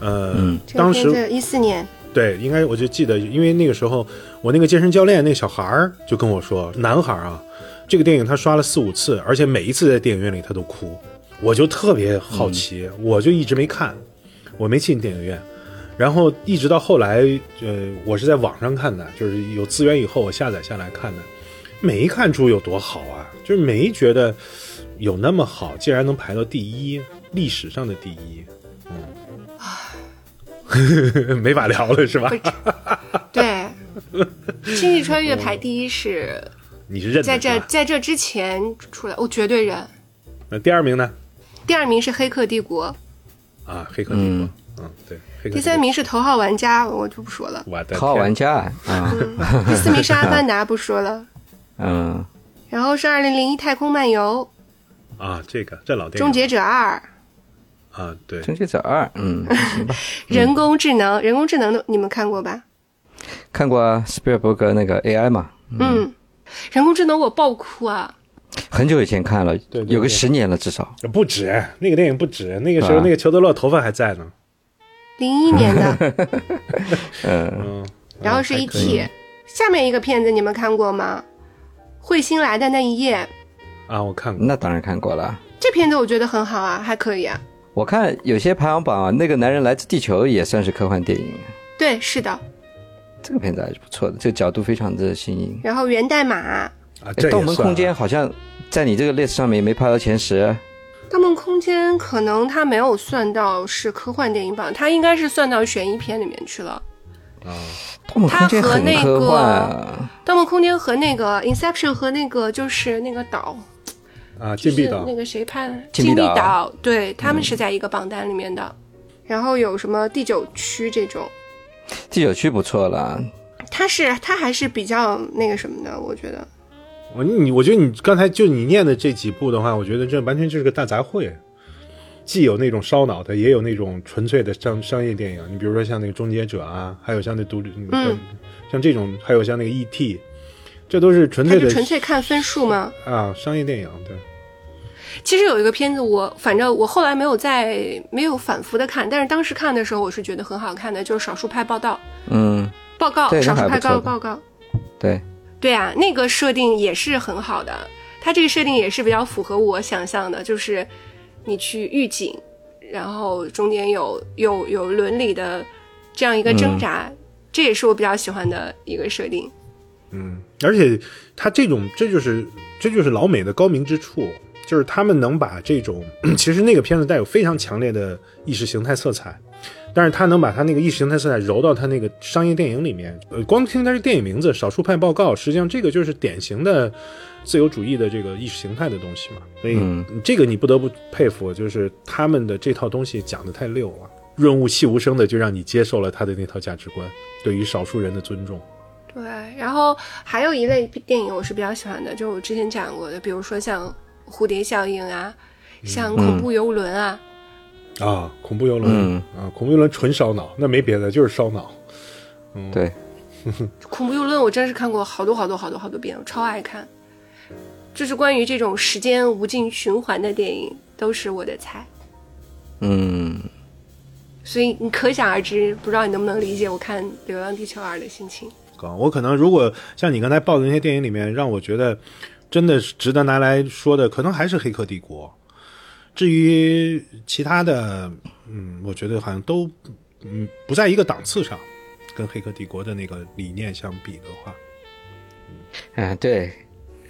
Speaker 2: 呃，
Speaker 3: 嗯
Speaker 2: 当时
Speaker 1: 一四年，
Speaker 2: 对，应该我就记得，因为那个时候我那个健身教练那小孩儿就跟我说，男孩儿啊，这个电影他刷了四五次，而且每一次在电影院里他都哭，我就特别好奇，我就一直没看，我没进电影院，然后一直到后来，呃，我是在网上看的，就是有资源以后我下载下来看的，没看出有多好啊，就是没觉得有那么好，竟然能排到第一，历史上的第一，嗯，没法聊了是吧？
Speaker 1: 对，《星际穿越》排第一是
Speaker 2: 你是认
Speaker 1: 在这在这之前出来，我绝对认。
Speaker 2: 那第二名呢？
Speaker 1: 第二名是《黑客帝国
Speaker 2: 啊，黑客帝国，嗯，对，
Speaker 1: 第三，名是《头号玩家》，我就不说了。
Speaker 2: 我的
Speaker 3: 头号玩家啊，
Speaker 1: 第四名是《阿凡达》，不说了。
Speaker 3: 嗯，
Speaker 1: 然后是《二零零一太空漫游。
Speaker 2: 啊，这个这老》，电影《终
Speaker 1: 结者二》，
Speaker 2: 啊，对，
Speaker 3: 终结者二，嗯，行吧，
Speaker 1: 人工智能，人工智能的你们看过吧？
Speaker 3: 看过啊，斯皮尔伯格那个 AI 嘛，
Speaker 1: 嗯，人工智能我爆哭啊！
Speaker 3: 很久以前看了，
Speaker 2: 对对对
Speaker 3: 有个十年了至少。
Speaker 2: 不止那个电影不止，那个时候那个裘德洛头发还在呢，
Speaker 1: 零一年的，
Speaker 3: 嗯，
Speaker 2: 嗯，
Speaker 1: 然后是
Speaker 2: 还
Speaker 1: E.T. 下面一个片子你们看过吗？彗星来的那一夜，
Speaker 2: 啊，我看过，
Speaker 3: 那当然看过了。
Speaker 1: 这片子我觉得很好啊，还可以啊。
Speaker 3: 我看有些排行榜啊，那个男人来自地球也算是科幻电影，
Speaker 1: 对，是的。
Speaker 3: 这个片子还是不错的，这个角度非常的新颖。
Speaker 1: 然后源代码，
Speaker 2: 啊，
Speaker 3: 哎
Speaker 2: 这
Speaker 3: 盗梦空间
Speaker 2: 啊
Speaker 3: 好像在你这个 list 上面没排到前十，
Speaker 1: 盗梦空间可能它没有算到是科幻电影榜，它应该是算到悬疑片里面去了。
Speaker 2: 啊，
Speaker 3: 盗梦空间
Speaker 1: 它和
Speaker 3: 很
Speaker 1: 那个
Speaker 3: 科幻啊。
Speaker 1: 盗梦空间和那个 Inception 和那个就是那个岛，
Speaker 2: 啊，
Speaker 1: 就
Speaker 2: 禁闭岛
Speaker 1: 是那个谁拍的
Speaker 3: 禁闭
Speaker 1: 禁闭
Speaker 3: 岛
Speaker 1: 岛，对他们是在一个榜单里面的。然后有什么第九区这种，
Speaker 3: 第九区不错了，
Speaker 1: 他是他还是比较那个什么的，我觉得。
Speaker 2: 我你我觉得你刚才就你念的这几部的话，我觉得这完全就是个大杂烩，既有那种烧脑的，也有那种纯粹的商商业电影。你比如说像那个《终结者》啊，还有像那独立，
Speaker 1: 嗯
Speaker 2: 像这种，还有像那个 E.T.，这都是纯粹的
Speaker 1: 纯粹看分数吗？
Speaker 2: 啊商业电影。对，
Speaker 1: 其实有一个片子我，反正我后来没有再没有反复的看，但是当时看的时候我是觉得很好看的，就是《少数派报道》
Speaker 3: 嗯，
Speaker 1: 报告，少数派
Speaker 3: 还不错的
Speaker 1: 报报告。
Speaker 3: 对，
Speaker 1: 对啊，那个设定也是很好的，它这个设定也是比较符合我想象的，就是你去预警，然后中间有有有伦理的这样一个挣扎，这也是我比较喜欢的一个设定。
Speaker 2: 嗯，而且他这种，这就是这就是老美的高明之处，就是他们能把这种，其实那个片子带有非常强烈的意识形态色彩，但是他能把他那个意识形态色彩揉到他那个商业电影里面。呃，光听他这电影名字《少数派报告》，实际上这个就是典型的自由主义的这个意识形态的东西嘛。所以
Speaker 3: 嗯
Speaker 2: 这个你不得不佩服，就是他们的这套东西讲的太溜了，润物细无声的就让你接受了他的那套价值观，对于少数人的尊重。
Speaker 1: 对，然后还有一类电影我是比较喜欢的，就是我之前讲过的，比如说像蝴蝶效应啊，像恐怖游轮啊，
Speaker 2: 啊，恐怖游轮、
Speaker 3: 嗯
Speaker 2: 啊，恐怖游轮纯烧脑，那没别的，就是烧脑。
Speaker 3: 对，
Speaker 1: 恐怖游轮我真是看过好多好多好多好多遍，我超爱看。就是关于这种时间无尽循环的电影，都是我的菜。
Speaker 3: 嗯，
Speaker 1: 所以你可想而知，不知道你能不能理解我看《流浪地球二》的心情。
Speaker 2: 啊，我可能如果像你刚才报的那些电影里面，让我觉得真的是值得拿来说的，可能还是《黑客帝国》。至于其他的，嗯，我觉得好像都嗯不在一个档次上，跟《黑客帝国》的那个理念相比的话，
Speaker 3: 嗯，对，《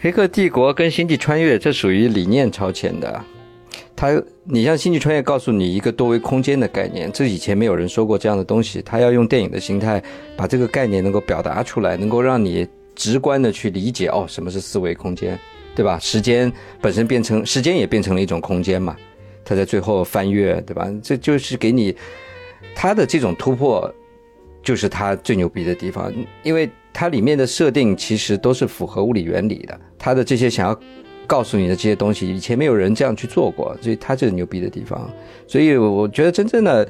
Speaker 3: 黑客帝国》跟《星际穿越》这属于理念超前的。它，你像《星际穿越》告诉你一个多维空间的概念，这以前没有人说过这样的东西。它要用电影的形态把这个概念能够表达出来，能够让你直观的去理解哦，什么是四维空间，对吧？时间本身变成时间也变成了一种空间嘛，他在最后翻越，对吧？这就是给你他的这种突破，就是他最牛逼的地方，因为它里面的设定其实都是符合物理原理的，他的这些想要告诉你的这些东西，以前没有人这样去做过，所以他这是牛逼的地方。所以我觉得真正的，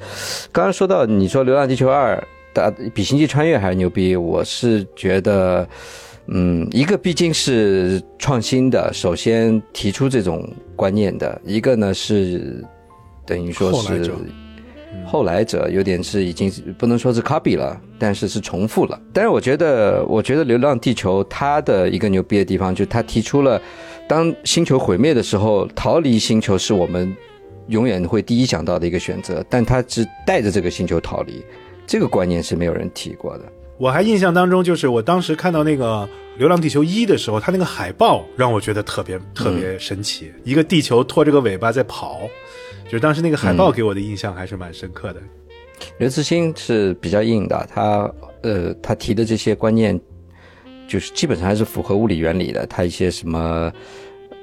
Speaker 3: 刚刚说到你说《流浪地球二》的比《星际穿越》还是牛逼，我是觉得。嗯，一个毕竟是创新的，首先提出这种观念的；一个呢是等于说是
Speaker 2: 后来者
Speaker 3: 有点是已经不能说是 copy 了，但是是重复了。但是我觉得，我觉得《流浪地球》它的一个牛逼的地方，就是它提出了，当星球毁灭的时候，逃离星球是我们永远会第一想到的一个选择，但它只带着这个星球逃离，这个观念是没有人提过的。
Speaker 2: 我还印象当中，就是我当时看到那个《流浪地球一》的时候，它那个海报让我觉得特别特别神奇，一个地球拖着个尾巴在跑，就是当时那个海报给我的印象还是蛮深刻的。
Speaker 3: 刘慈欣是比较硬的，他呃，他提的这些观念，就是基本上还是符合物理原理的。他一些什么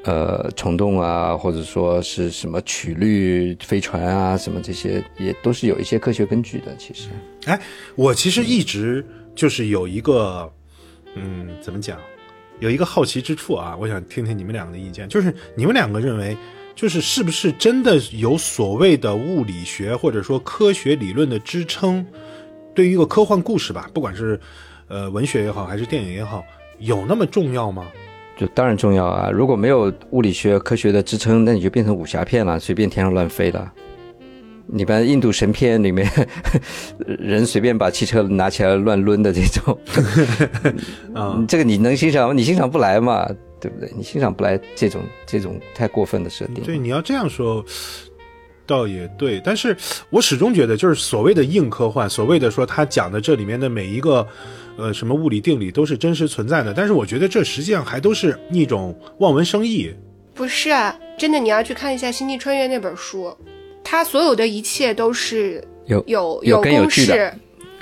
Speaker 3: 呃虫洞啊，或者说是什么曲率飞船啊，什么这些，也都是有一些科学根据的。其实，
Speaker 2: 哎，我其实一直就是有一个，嗯，怎么讲，有一个好奇之处啊，我想听听你们两个的意见，就是你们两个认为。就是是不是真的有所谓的物理学或者说科学理论的支撑，对于一个科幻故事吧，不管是呃文学也好，还是电影也好，有那么重要吗？
Speaker 3: 就当然重要啊！如果没有物理学科学的支撑，那你就变成武侠片了，随便天上乱飞了。你把印度神片里面 人随便把汽车拿起来乱抡的这种，啊，这个你能欣赏吗？你欣赏不来嘛？对不对？你欣赏不来这种这种太过分的设定。
Speaker 2: 对，你要这样说，倒也对。但是我始终觉得，就是所谓的硬科幻，所谓的说他讲的这里面的每一个，呃，什么物理定理都是真实存在的。但是我觉得这实际上还都是一种望文生义。
Speaker 1: 不是啊，真的，你要去看一下《星际穿越》那本书，它所有的一切都是
Speaker 3: 有
Speaker 1: 有
Speaker 3: 有
Speaker 1: 公式。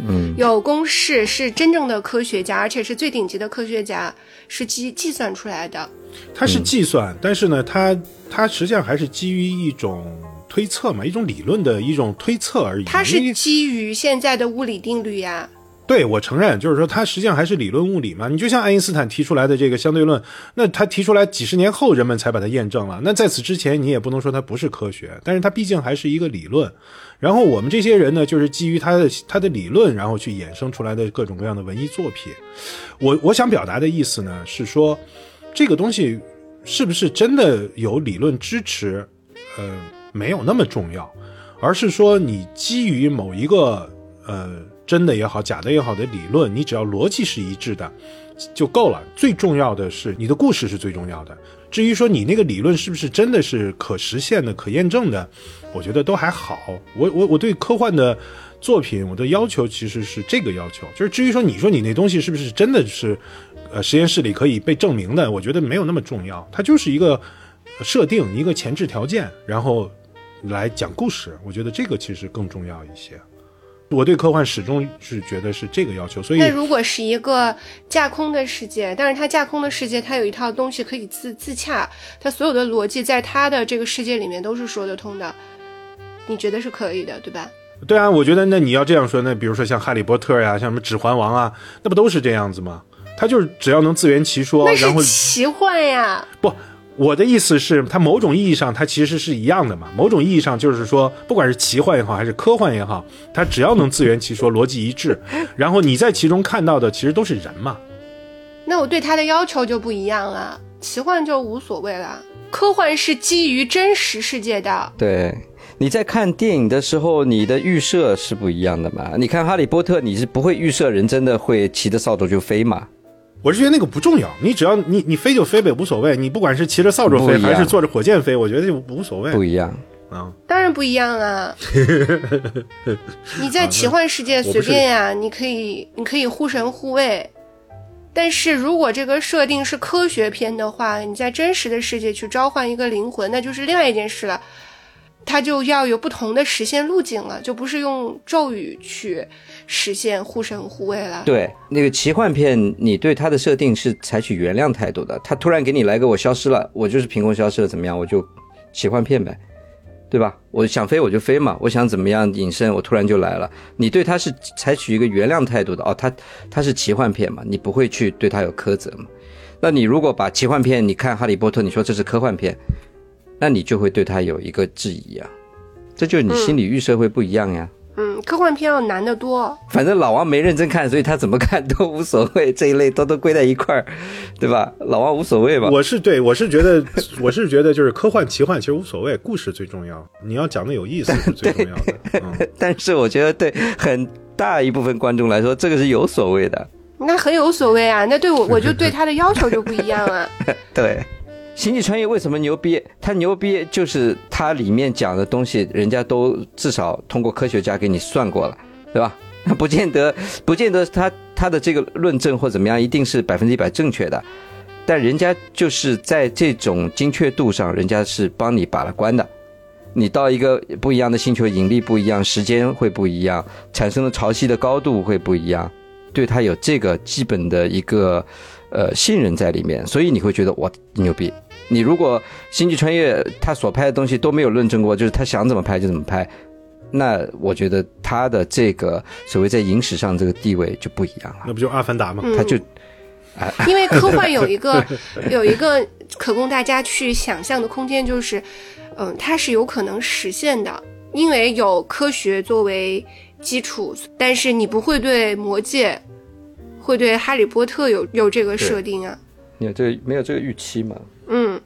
Speaker 3: 嗯，
Speaker 1: 有公式是真正的科学家，而且是最顶级的科学家，是计计算出来的。
Speaker 2: 它是计算，但是呢，它它实际上还是基于一种推测嘛，一种理论的一种推测而已。
Speaker 1: 它是基于现在的物理定律呀。
Speaker 2: 对，我承认，就是说，它实际上还是理论物理嘛。你就像爱因斯坦提出来的这个相对论，那他提出来几十年后，人们才把它验证了。那在此之前，你也不能说它不是科学，但是它毕竟还是一个理论。然后我们这些人呢，就是基于他的他的理论，然后去衍生出来的各种各样的文艺作品。我我想表达的意思呢，是说这个东西是不是真的有理论支持，呃，没有那么重要，而是说你基于某一个呃。真的也好，假的也好的理论，你只要逻辑是一致的，就够了。最重要的是你的故事是最重要的。至于说你那个理论是不是真的是可实现的、可验证的，我觉得都还好。我我我对科幻的作品，我的要求其实是这个要求，就是至于说你说你那东西是不是真的是，呃，实验室里可以被证明的，我觉得没有那么重要。它就是一个设定，一个前置条件，然后来讲故事。我觉得这个其实更重要一些。我对科幻始终是觉得是这个要求，所以
Speaker 1: 那如果是一个架空的世界，但是它架空的世界，它有一套东西可以自自洽，它所有的逻辑在它的这个世界里面都是说得通的，你觉得是可以的，对吧？
Speaker 2: 对啊，我觉得那你要这样说，那比如说像哈利波特呀，像什么指环王啊，那不都是这样子吗？他就是只要能自圆其说，然后
Speaker 1: 奇幻呀，
Speaker 2: 不。我的意思是，它某种意义上它其实是一样的嘛。某种意义上就是说，不管是奇幻也好，还是科幻也好，它只要能自圆其说，逻辑一致，然后你在其中看到的其实都是人嘛。
Speaker 1: 那我对它的要求就不一样了，奇幻就无所谓了，科幻是基于真实世界的。
Speaker 3: 对，你在看电影的时候，你的预设是不一样的嘛。你看《哈利波特》，你是不会预设人真的会骑着扫帚就飞嘛。
Speaker 2: 我是觉得那个不重要，你只要你你飞就飞呗，无所谓。你不管是骑着扫帚飞还是坐着火箭飞，我觉得就无所谓。
Speaker 3: 不一样
Speaker 2: 啊，
Speaker 1: 当然不一样啊！你在奇幻世界随便呀，你可以你可以护神护卫，但是如果这个设定是科学片的话，你在真实的世界去召唤一个灵魂，那就是另外一件事了。它就要有不同的实现路径了，就不是用咒语去实现护神护卫了。
Speaker 3: 对，那个奇幻片，你对它的设定是采取原谅态度的。他突然给你来个我消失了，我就是凭空消失了，怎么样？我就奇幻片呗，对吧？我想飞我就飞嘛，我想怎么样隐身，我突然就来了。你对他是采取一个原谅态度的哦，他他是奇幻片嘛，你不会去对他有苛责嘛？那你如果把奇幻片，你看哈利波特，你说这是科幻片。那你就会对他有一个质疑啊，这就是你心理预设会不一样呀。
Speaker 1: 嗯，科幻片要难得多。
Speaker 3: 反正老王没认真看，所以他怎么看都无所谓，这一类都都归在一块儿，对吧？老王无所谓吧？
Speaker 2: 我是对，我是觉得，我是觉得就是科幻奇幻其实无所谓，故事最重要，你要讲的有意思是 最重要的。嗯，
Speaker 3: 但是我觉得对很大一部分观众来说，这个是有所谓的。
Speaker 1: 那很有所谓啊，那对我我就对他的要求就不一样啊。
Speaker 3: 对，星际穿越为什么牛逼？它牛逼就是它里面讲的东西，人家都至少通过科学家给你算过了，对吧？不见得，不见得他他的这个论证或怎么样一定是百分之一百正确的，但人家就是在这种精确度上，人家是帮你把了关的。你到一个不一样的星球，引力不一样，时间会不一样，产生的潮汐的高度会不一样。对他有这个基本的一个呃信任在里面，所以你会觉得哇牛逼。你如果星际穿越他所拍的东西都没有论证过，就是他想怎么拍就怎么拍，那我觉得他的这个所谓在影史上这个地位就不一样了。
Speaker 2: 那不就是阿凡达吗？
Speaker 1: 嗯
Speaker 3: 他就
Speaker 1: 因为科幻有一个 有一个可供大家去想象的空间，就是，嗯，它是有可能实现的，因为有科学作为基础，但是你不会对魔戒，会对哈利波特有有这个设定啊，
Speaker 3: 你有这个没有这个预期嘛？
Speaker 1: 嗯，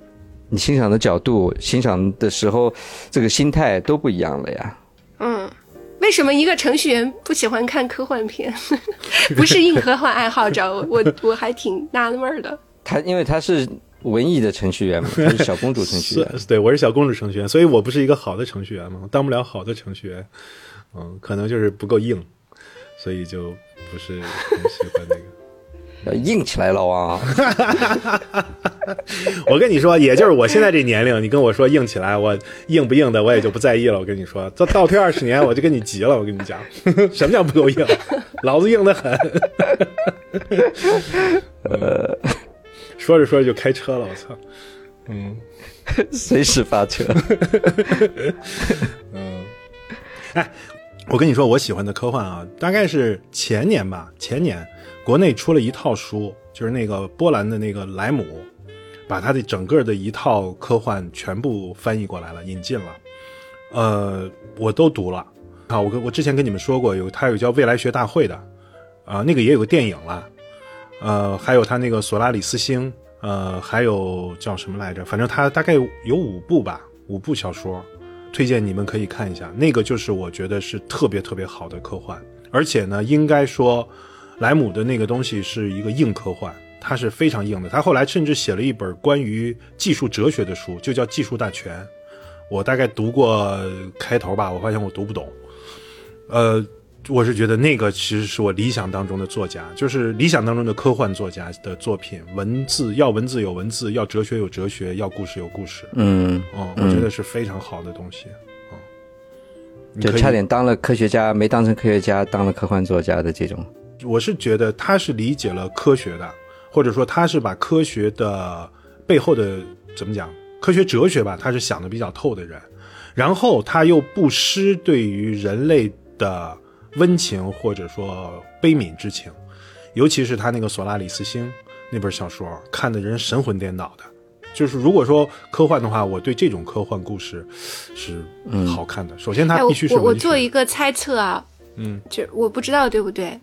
Speaker 3: 你欣赏的角度、欣赏的时候，这个心态都不一样了呀。
Speaker 1: 嗯，为什么一个程序员不喜欢看科幻片？不是硬科幻爱好者，我我还挺纳闷的。
Speaker 3: 他因为他是文艺的程序员嘛，他是小公主程序员。
Speaker 2: 是，对，我是小公主程序员，所以我不是一个好的程序员嘛，我当不了好的程序员。嗯，可能就是不够硬，所以就不是很喜欢那个。
Speaker 3: 要硬起来，老王。
Speaker 2: 我跟你说，也就是我现在这年龄，你跟我说硬起来，我硬不硬的我也就不在意了。我跟你说，倒倒退二十年，我就跟你急了。我跟你讲，什么叫不够硬？老子硬的很。呃，说着说着就开车了，我操！嗯
Speaker 3: 随时发车。
Speaker 2: 嗯，哎，我跟你说，我喜欢的科幻啊，大概是前年吧，前年国内出了一套书，就是那个波兰的那个莱姆，把他的整个的一套科幻全部翻译过来了，引进了。呃，我都读了啊，我跟我之前跟你们说过，有他有叫未来学大会的，啊、那个也有个电影了，呃，还有他那个索拉里斯星，呃，还有叫什么来着？反正他大概有五部吧，五部小说，推荐你们可以看一下。那个就是我觉得是特别特别好的科幻，而且呢，应该说莱姆的那个东西是一个硬科幻，它是非常硬的。他后来甚至写了一本关于技术哲学的书，就叫《技术大全》。我大概读过开头吧，我发现我读不懂。呃，我是觉得那个其实是我理想当中的作家，就是理想当中的科幻作家的作品，文字要文字有文字，要哲学有哲学，要故事有故事。
Speaker 3: 嗯，
Speaker 2: 嗯，我觉得是非常好的东西。
Speaker 3: 就差点当了科学家，没当成科学家，当了科幻作家的这种。
Speaker 2: 我是觉得他是理解了科学的，或者说他是把科学的背后的怎么讲，科学哲学吧，他是想的比较透的人，然后他又不失对于人类的温情或者说悲悯之情，尤其是他那个索拉里斯星那本小说，看的人神魂颠倒的。就是如果说科幻的话，我对这种科幻故事是好看的。首先，
Speaker 1: 他，
Speaker 2: 必须是文学
Speaker 1: 做一个猜测啊，
Speaker 2: 嗯，
Speaker 1: 就我不知道对不对，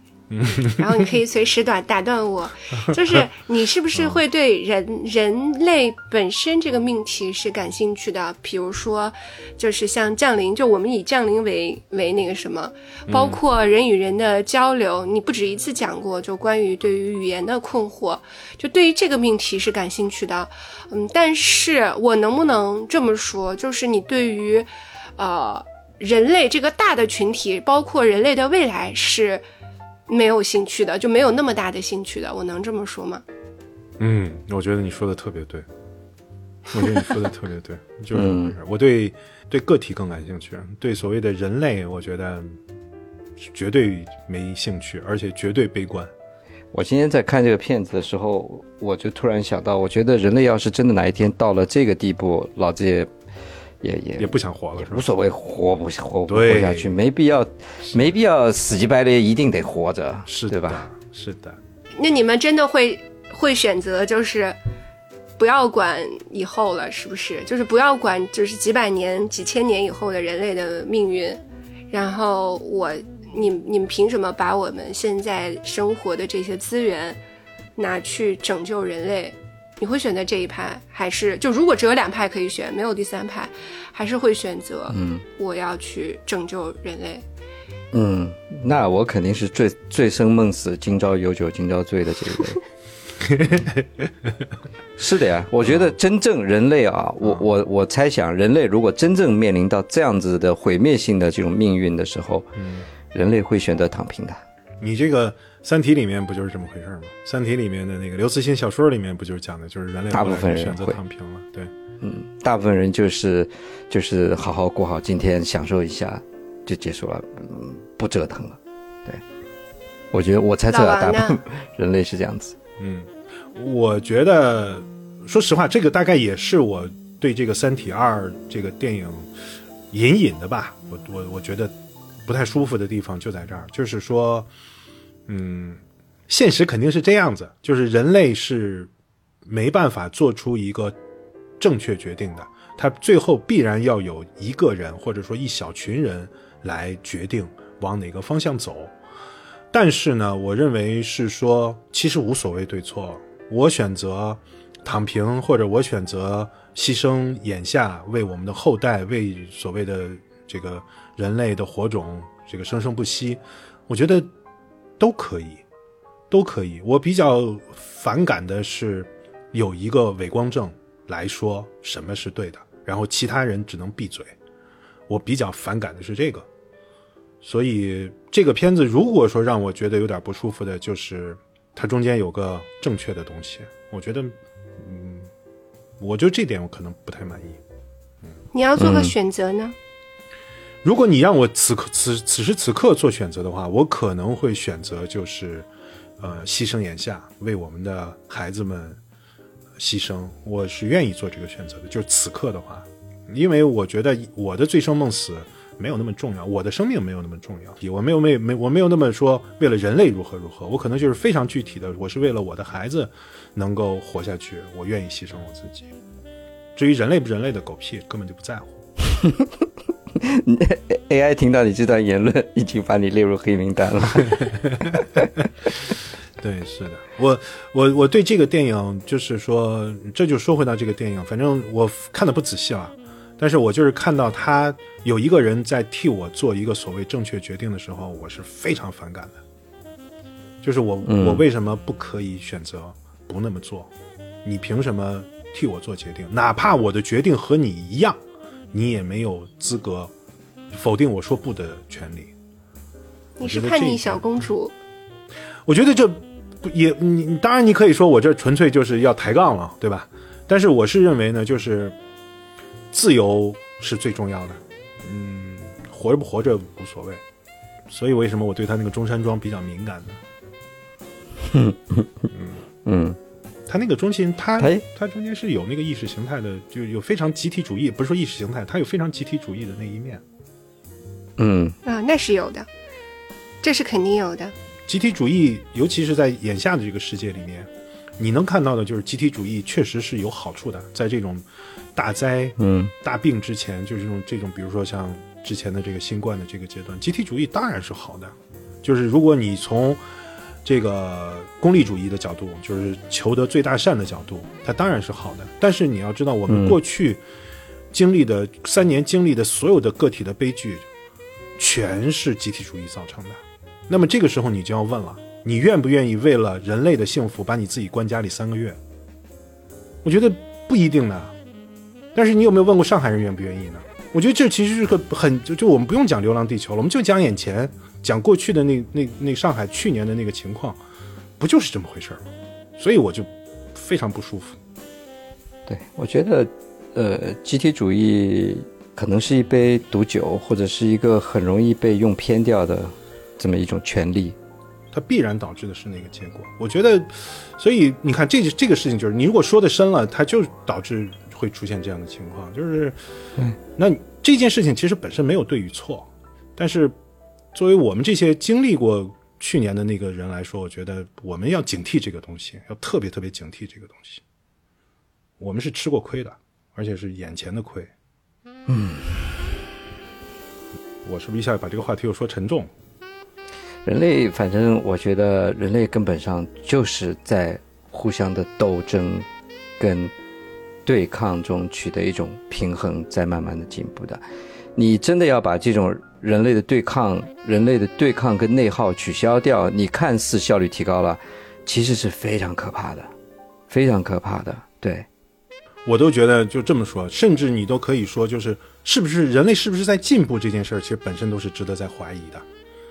Speaker 1: 然后你可以随时打打断我，就是 你是不是会对人人类本身这个命题是感兴趣的？比如说，就是像降临，就我们以降临为为那个什么，包括人与人的交流，你不止一次讲过，就关于对于语言的困惑，就对于这个命题是感兴趣的。嗯，但是我能不能这么说，就是你对于呃人类这个大的群体，包括人类的未来是没有兴趣的，就没有那么大的兴趣的。我能这么说吗？
Speaker 2: 嗯，我觉得你说的特别对，我觉得你说的特别对，就是。我对对个体更感兴趣，对所谓的人类，我觉得绝对没兴趣，而且绝对悲观。
Speaker 3: 我今天在看这个片子的时候，我就突然想到，我觉得人类要是真的哪一天到了这个地步，老子也也也
Speaker 2: 也不想活了，是吧？
Speaker 3: 无所谓活不活不
Speaker 2: 对
Speaker 3: 活下去，没必要没必要死乞白赖一定得活着，
Speaker 2: 是
Speaker 3: 对吧？？
Speaker 2: 是的，
Speaker 1: 那你们真的会会选择就是不要管以后了，是不是？就是不要管就是几百年、几千年以后的人类的命运，然后我，你你们凭什么把我们现在生活的这些资源拿去拯救人类？你会选择这一派，还是就如果只有两派可以选，没有第三派，还是会选择
Speaker 3: 嗯
Speaker 1: 我要去拯救人类？
Speaker 3: 嗯，那我肯定是醉醉生梦死、今朝有酒今朝醉的这一位。是的呀，我觉得真正人类啊，我我我猜想，人类如果真正面临到这样子的毁灭性的这种命运的时候，人类会选择躺平的。
Speaker 2: 你这个《三体》里面不就是这么回事吗？《三体》里面的那个刘慈欣小说里面不就是讲的，就是人类
Speaker 3: 大部分人
Speaker 2: 选择躺平了，对。
Speaker 3: 嗯，大部分人就是就是好好过好今天，享受一下就结束了，嗯，不折腾了。对，我觉得我猜测大部分人类是这样子。
Speaker 2: 嗯，我觉得，说实话，这个大概也是我对这个《三体二》这个电影隐隐的吧，我我我觉得不太舒服的地方就在这儿，就是说，嗯，现实肯定是这样子，就是人类是没办法做出一个正确决定的，他最后必然要有一个人或者说一小群人来决定往哪个方向走。但是呢，我认为是说，其实无所谓对错。我选择躺平，或者我选择牺牲眼下，为我们的后代，为所谓的这个人类的火种，这个生生不息，我觉得都可以，都可以。我比较反感的是有一个伪光正来说什么是对的，然后其他人只能闭嘴。我比较反感的是这个。所以这个片子如果说让我觉得有点不舒服的，就是它中间有个正确的东西，我觉得，嗯，我就这点我可能不太满意。
Speaker 1: 嗯你要做个选择呢？
Speaker 2: 如果你让我此刻此此时此刻做选择的话，我可能会选择就是，呃，牺牲眼下，为我们的孩子们牺牲，我是愿意做这个选择的。就是此刻的话，因为我觉得我的醉生梦死没有那么重要，我的生命没有那么重要，我没有没没我没有那么说为了人类如何如何，我可能就是非常具体的，我是为了我的孩子能够活下去，我愿意牺牲我自己。至于人类不人类的狗屁，根本就不在乎。
Speaker 3: AI 听到你这段言论，已经把你列入黑名单了。
Speaker 2: 对，是的，我我我对这个电影就是说，这就说回到这个电影，反正我看的不仔细了，但是我就是看到他有一个人在替我做一个所谓正确决定的时候，我是非常反感的。就是我、
Speaker 3: 嗯
Speaker 2: 我为什么不可以选择不那么做？你凭什么替我做决定？哪怕我的决定和你一样，你也没有资格否定我说不的权利。
Speaker 1: 你是叛逆小公主，
Speaker 2: 我觉得这不也你你当然你可以说我这纯粹就是要抬杠了，对吧？但是我是认为呢，就是自由是最重要的，嗯，活着不活着无所谓。所以为什么我对他那个中山装比较敏感呢？
Speaker 3: 嗯，
Speaker 2: 他那个中心，他
Speaker 3: 哎
Speaker 2: 他中间是有那个意识形态的，就有非常集体主义，不是说意识形态，它有非常集体主义的那一面。
Speaker 3: 嗯，
Speaker 1: 啊，那是有的，这是肯定有的。
Speaker 2: 集体主义，尤其是在眼下的这个世界里面，你能看到的就是集体主义确实是有好处的，在这种大灾、
Speaker 3: 嗯，
Speaker 2: 大病之前，就是这种这种，比如说像之前的这个新冠的这个阶段，集体主义当然是好的。就是如果你从这个功利主义的角度，就是求得最大善的角度，它当然是好的。但是你要知道，我们
Speaker 3: 嗯
Speaker 2: 过去经历的、三年经历的所有的个体的悲剧，全是集体主义造成的。那么这个时候你就要问了，你愿不愿意为了人类的幸福把你自己关家里三个月？我觉得不一定呢。但是你有没有问过上海人愿不愿意呢？我觉得这其实是个很就就我们不用讲《流浪地球》了，我们就讲眼前，讲过去的那那那上海去年的那个情况，不就是这么回事儿吗？所以我就非常不舒服。
Speaker 3: 对，我觉得，呃，集体主义可能是一杯毒酒，或者是一个很容易被用偏掉的这么一种权利。
Speaker 2: 它必然导致的是那个结果。我觉得，所以你看这这个事情，就是你如果说的深了，它就导致会出现这样的情况。就是，那这件事情其实本身没有对与错，但是作为我们这些经历过去年的那个人来说，我觉得我们要警惕这个东西，要特别特别警惕这个东西。我们是吃过亏的，而且是眼前的亏。嗯，我是不是一下把这个话题又说沉重？
Speaker 3: 人类，反正我觉得人类根本上就是在互相的斗争跟对抗中取得一种平衡，在慢慢的进步的。你真的要把这种人类的对抗、人类的对抗跟内耗取消掉，你看似效率提高了，其实是非常可怕的，非常可怕的。对，
Speaker 2: 我都觉得就这么说，甚至你都可以说，就是是不是人类是不是在进步这件事儿，其实本身都是值得在怀疑的。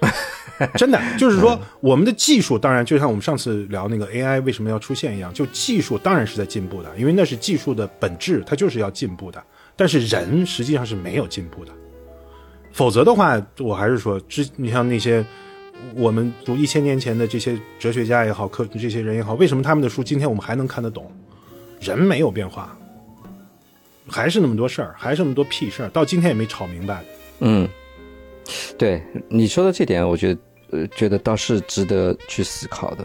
Speaker 2: 真的，就是说我们的技术，当然就像我们上次聊那个 AI 为什么要出现一样，就技术当然是在进步的，因为那是技术的本质，它就是要进步的。但是人实际上是没有进步的，否则的话，我还是说，之你像那些我们读一千年前的这些哲学家也好，科这些人也好，为什么他们的书今天我们还能看得懂？人没有变化，还是那么多事儿，还是那么多屁事儿，到今天也没吵明白。
Speaker 3: 嗯，对你说的这点，我觉得呃，觉得倒是值得去思考的。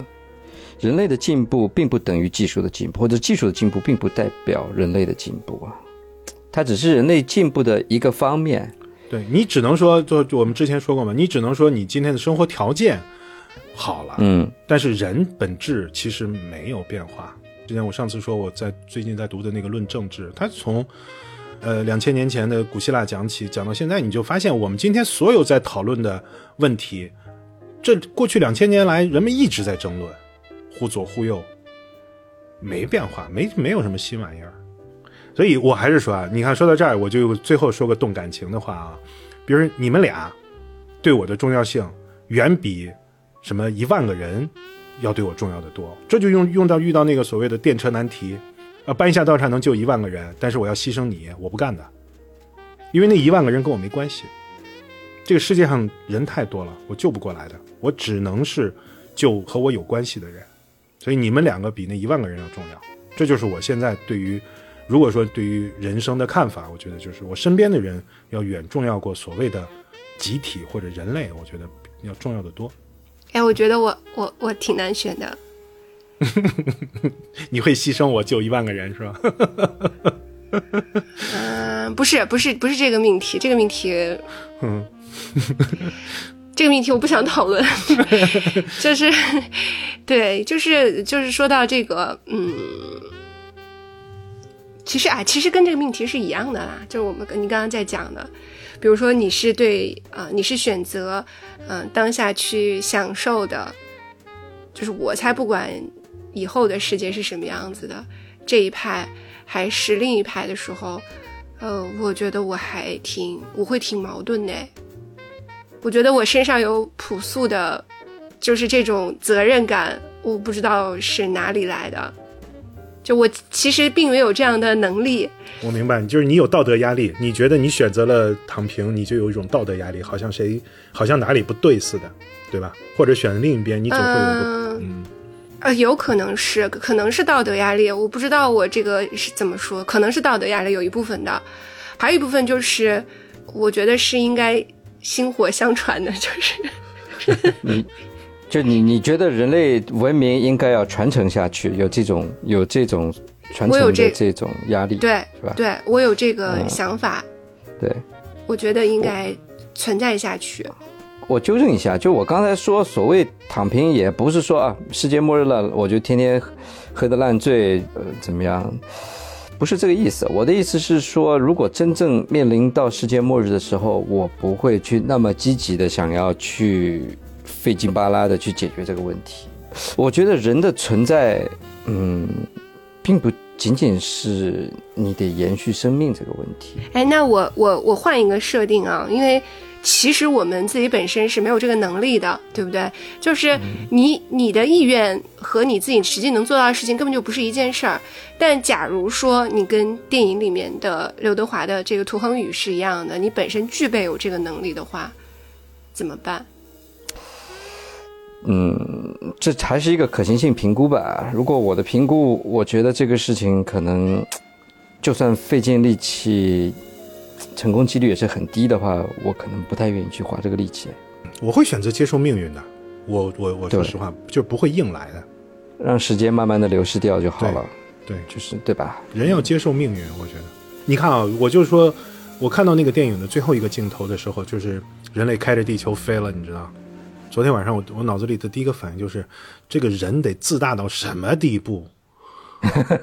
Speaker 3: 人类的进步并不等于技术的进步，或者技术的进步并不代表人类的进步啊。它只是人类进步的一个方面。
Speaker 2: 对你只能说，就我们之前说过嘛，你只能说你今天的生活条件好了，
Speaker 3: 嗯，
Speaker 2: 但是人本质其实没有变化。之前我上次说我在最近在读的那个《论政治》，它从呃两千年前的古希腊讲起，讲到现在，你就发现我们今天所有在讨论的问题，这过去两千年来人们一直在争论，忽左忽右，没变化，没没有什么新玩意儿。所以我还是说啊，你看说到这儿，我就最后说个动感情的话啊，比如你们俩对我的重要性远比什么一万个人要对我重要的多。这就用用到遇到那个所谓的电车难题，啊，搬一下道岔能救一万个人，但是我要牺牲你，我不干的，因为那一万个人跟我没关系。这个世界上人太多了，我救不过来的，我只能是救和我有关系的人。所以你们两个比那一万个人要重要，这就是我现在对于。如果说对于人生的看法，我觉得就是我身边的人要远重要过所谓的集体或者人类，我觉得要重要的多。
Speaker 1: 哎，我觉得我我我挺难选的。
Speaker 2: 你会牺牲我救一万个人是吧？
Speaker 1: 嗯，不是不是不是这个命题，这个命题，嗯，这个命题我不想讨论。就是对，就是就是说到这个，嗯。其实啊，其实跟这个命题是一样的啦，就是我们跟你刚刚在讲的，比如说你是对啊，你是选择嗯当下去享受的，就是我才不管以后的世界是什么样子的这一派，还是另一派的时候，呃，我觉得我还挺我会挺矛盾的，我觉得我身上有朴素的，就是这种责任感，我不知道是哪里来的。就我其实并没有这样的能力。
Speaker 2: 我明白，就是你有道德压力，你觉得你选择了躺平，你就有一种道德压力，好像谁好像哪里不对似的，对吧？或者选另一边，你总会有个嗯，
Speaker 1: 呃，有可能是，可能是道德压力，我不知道我这个是怎么说，可能是道德压力有一部分的，还有一部分就是我觉得是应该薪火相传的，就是。
Speaker 3: 就你，你觉得人类文明应该要传承下去，有这种有这种传承的这种压力，
Speaker 1: 对，
Speaker 3: 是吧？
Speaker 1: 对我有这个想法，
Speaker 3: 对，
Speaker 1: 我觉得应该存在下去。
Speaker 3: 我纠正一下，就我刚才说，所谓躺平，也不是说啊，世界末日了，我就天天喝得烂醉，呃，怎么样？不是这个意思。我的意思是说，如果真正面临到世界末日的时候，我不会去那么积极的想要去。费劲巴拉的去解决这个问题，我觉得人的存在，嗯，并不仅仅是你得延续生命这个问题。
Speaker 1: 哎，那我我我换一个设定啊，因为其实我们自己本身是没有这个能力的，对不对？就是你你的意愿和你自己实际能做到的事情根本就不是一件事儿。但假如说你跟电影里面的刘德华的这个涂恒宇是一样的，你本身具备有这个能力的话，怎么办？
Speaker 3: 嗯，这还是一个可行性评估吧。如果我的评估，我觉得这个事情可能，就算费尽力气，成功几率也是很低的话，我可能不太愿意去花这个力气。
Speaker 2: 我会选择接受命运的。我我我说实话，就不会硬来的，
Speaker 3: 让时间慢慢的流失掉就好了。
Speaker 2: 对，
Speaker 3: 就是对吧？
Speaker 2: 人要接受命运，我觉得。你看啊，我就说。我看到那个电影的最后一个镜头的时候，就是人类开着地球飞了，你知道？昨天晚上我我脑子里的第一个反应就是，这个人得自大到什么地步，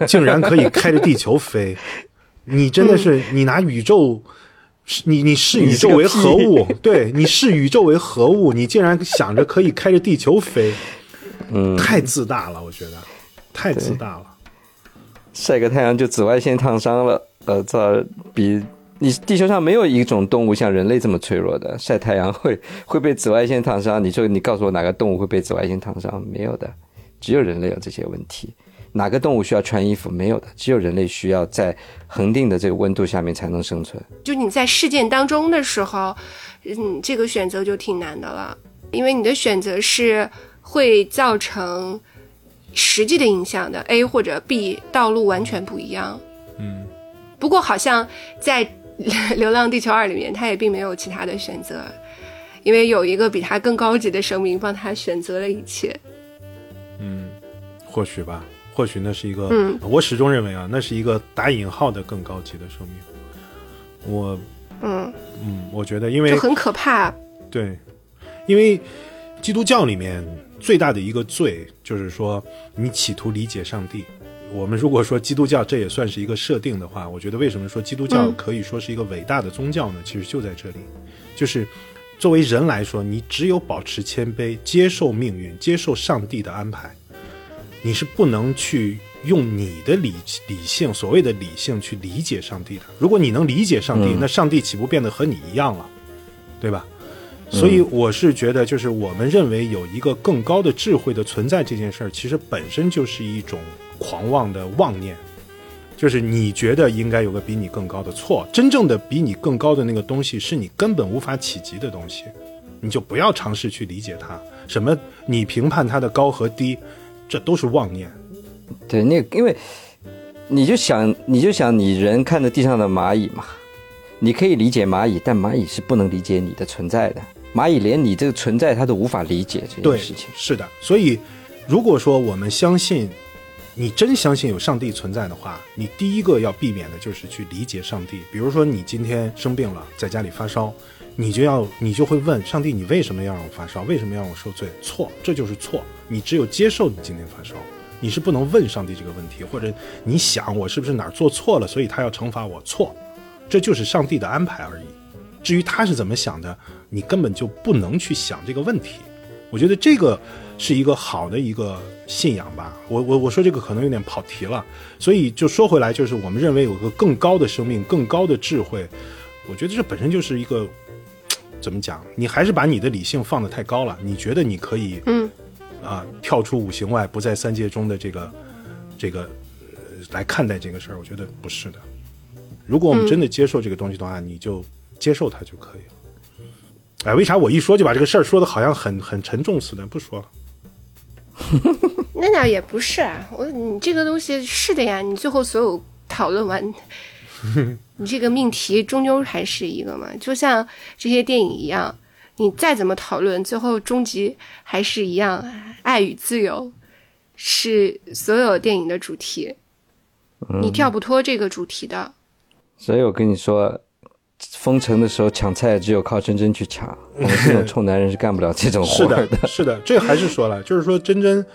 Speaker 2: 竟然可以开着地球飞？你真的是你拿宇宙，你你视宇宙为何物？对，你视宇宙为何物？你竟然想着可以开着地球飞，
Speaker 3: 嗯，
Speaker 2: 太自大了，我觉得太自大了。
Speaker 3: 晒个太阳就紫外线烫伤了，呃，这比你地球上没有一种动物像人类这么脆弱的，晒太阳会会被紫外线烫伤。你说你告诉我哪个动物会被紫外线烫伤？没有的，只有人类有这些问题。哪个动物需要穿衣服？没有的，只有人类需要在恒定的这个温度下面才能生存。
Speaker 1: 就你在事件当中的时候，嗯，这个选择就挺难的了，因为你的选择是会造成实际的影响的，A 或者 B 道路完全不一样。
Speaker 2: 嗯，
Speaker 1: 不过好像在《流浪地球二》里面，他也并没有其他的选择，因为有一个比他更高级的生命帮他选择了一切。
Speaker 2: 嗯，或许吧，或许那是一个，
Speaker 1: 嗯
Speaker 2: 我始终认为啊，那是一个打引号的更高级的生命。我，
Speaker 1: 嗯，
Speaker 2: 嗯，我觉得，因为
Speaker 1: 就很可怕。
Speaker 2: 对，因为基督教里面最大的一个罪就是说，你企图理解上帝。我们如果说基督教这也算是一个设定的话，我觉得为什么说基督教
Speaker 1: 嗯
Speaker 2: 可以说是一个伟大的宗教呢？其实就在这里，就是作为人来说，你只有保持谦卑，接受命运，接受上帝的安排，你是不能去用你的理理性，所谓的理性去理解上帝的。如果你能理解上帝，
Speaker 3: 嗯
Speaker 2: 那上帝岂不变得和你一样了，对吧？所以我是觉得，就是我们认为有一个更高的智慧的存在这件事儿，其实本身就是一种狂妄的妄念，就是你觉得应该有个比你更高的错，真正的比你更高的那个东西是你根本无法企及的东西，你就不要尝试去理解它。什么你评判它的高和低，这都是妄念。
Speaker 3: 对，那个因为你就想，你就想你人看着地上的蚂蚁嘛，你可以理解蚂蚁，但蚂蚁是不能理解你的存在的。蚂蚁连你这个存在它都无法理解这件事情。
Speaker 2: 是的。所以，如果说我们相信，你真相信有上帝存在的话，你第一个要避免的就是去理解上帝。比如说，你今天生病了，在家里发烧，你就要你就会问上帝：你为什么要让我发烧？为什么要让我受罪？错，这就是错。你只有接受你今天发烧，你是不能问上帝这个问题，或者你想我是不是哪儿做错了，所以他要惩罚我？错，这就是上帝的安排而已。至于他是怎么想的，你根本就不能去想这个问题。我觉得这个是一个好的一个信仰吧。我我我说这个可能有点跑题了，所以就说回来，就是我们认为有个更高的生命、更高的智慧，我觉得这本身就是一个怎么讲？你还是把你的理性放得太高了，你觉得你可以
Speaker 1: 嗯
Speaker 2: 啊跳出五行外，不在三界中的这个这个、呃、来看待这个事儿，我觉得不是的。如果我们真的接受这个东西的话，你就接受它就可以了。哎，为啥我一说就把这个事儿说的好像很很沉重似的？不说了。
Speaker 1: 那倒也不是啊，我你这个东西是的呀，你最后所有讨论完，你这个命题终究还是一个嘛，就像这些电影一样，你再怎么讨论，最后终极还是一样，爱与自由是所有电影的主题，你跳不脱这个主题的。
Speaker 3: 所以我跟你说，封城的时候抢菜只有靠真真去抢，我们这种臭男人是干不了这种
Speaker 2: 是
Speaker 3: 活儿
Speaker 2: 的，是的，这个还是说了，就是说真真，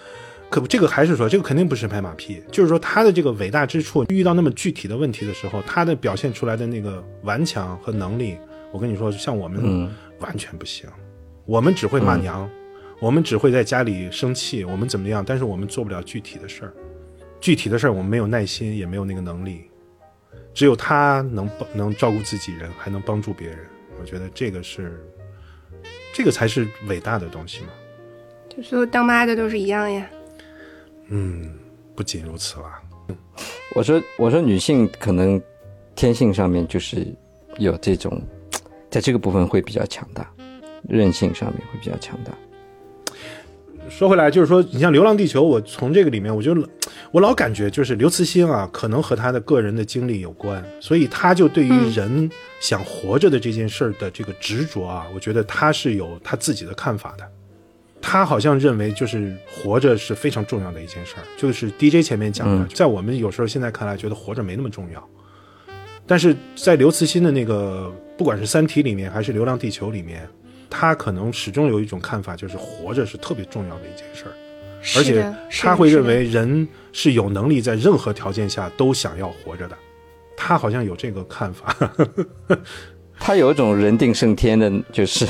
Speaker 2: 可不，这个还是说，这个肯定不是拍马屁，就是说他的这个伟大之处，遇到那么具体的问题的时候，他的表现出来的那个顽强和能力，我跟你说，像我们
Speaker 3: 嗯。
Speaker 2: 完全不行，我们只会骂娘，我们只会在家里生气，我们怎么样，但是我们做不了具体的事儿，具体的事儿我们没有耐心，也没有那个能力，只有他能帮能照顾自己人，还能帮助别人，我觉得这个是，这个才是伟大的东西嘛。
Speaker 1: 就所有当妈的都是一样呀。
Speaker 2: 嗯，不仅如此啦。
Speaker 3: 我说我说女性可能天性上面就是有这种，在这个部分会比较强大，韧性上面会比较强大。
Speaker 2: 说回来，就是说，你像《流浪地球》，我从这个里面，我就我老感觉就是刘慈欣啊，可能和他的个人的经历有关，所以他就对于
Speaker 1: 嗯
Speaker 2: 人想活着的这件事儿的这个执着啊，我觉得他是有他自己的看法的。他好像认为，就是活着是非常重要的一件事儿，就是 DJ 前面讲的，
Speaker 3: 嗯
Speaker 2: 在我们有时候现在看来，觉得活着没那么重要。但是在刘慈欣的那个，不管是《三体》里面还是《流浪地球》里面，他可能始终有一种看法，就是活着是特别重要的一件事儿，而且他会认为人是有能力在任何条件下都想要活着的。他好像有这个看法，
Speaker 3: 他有一种人定胜天的，就是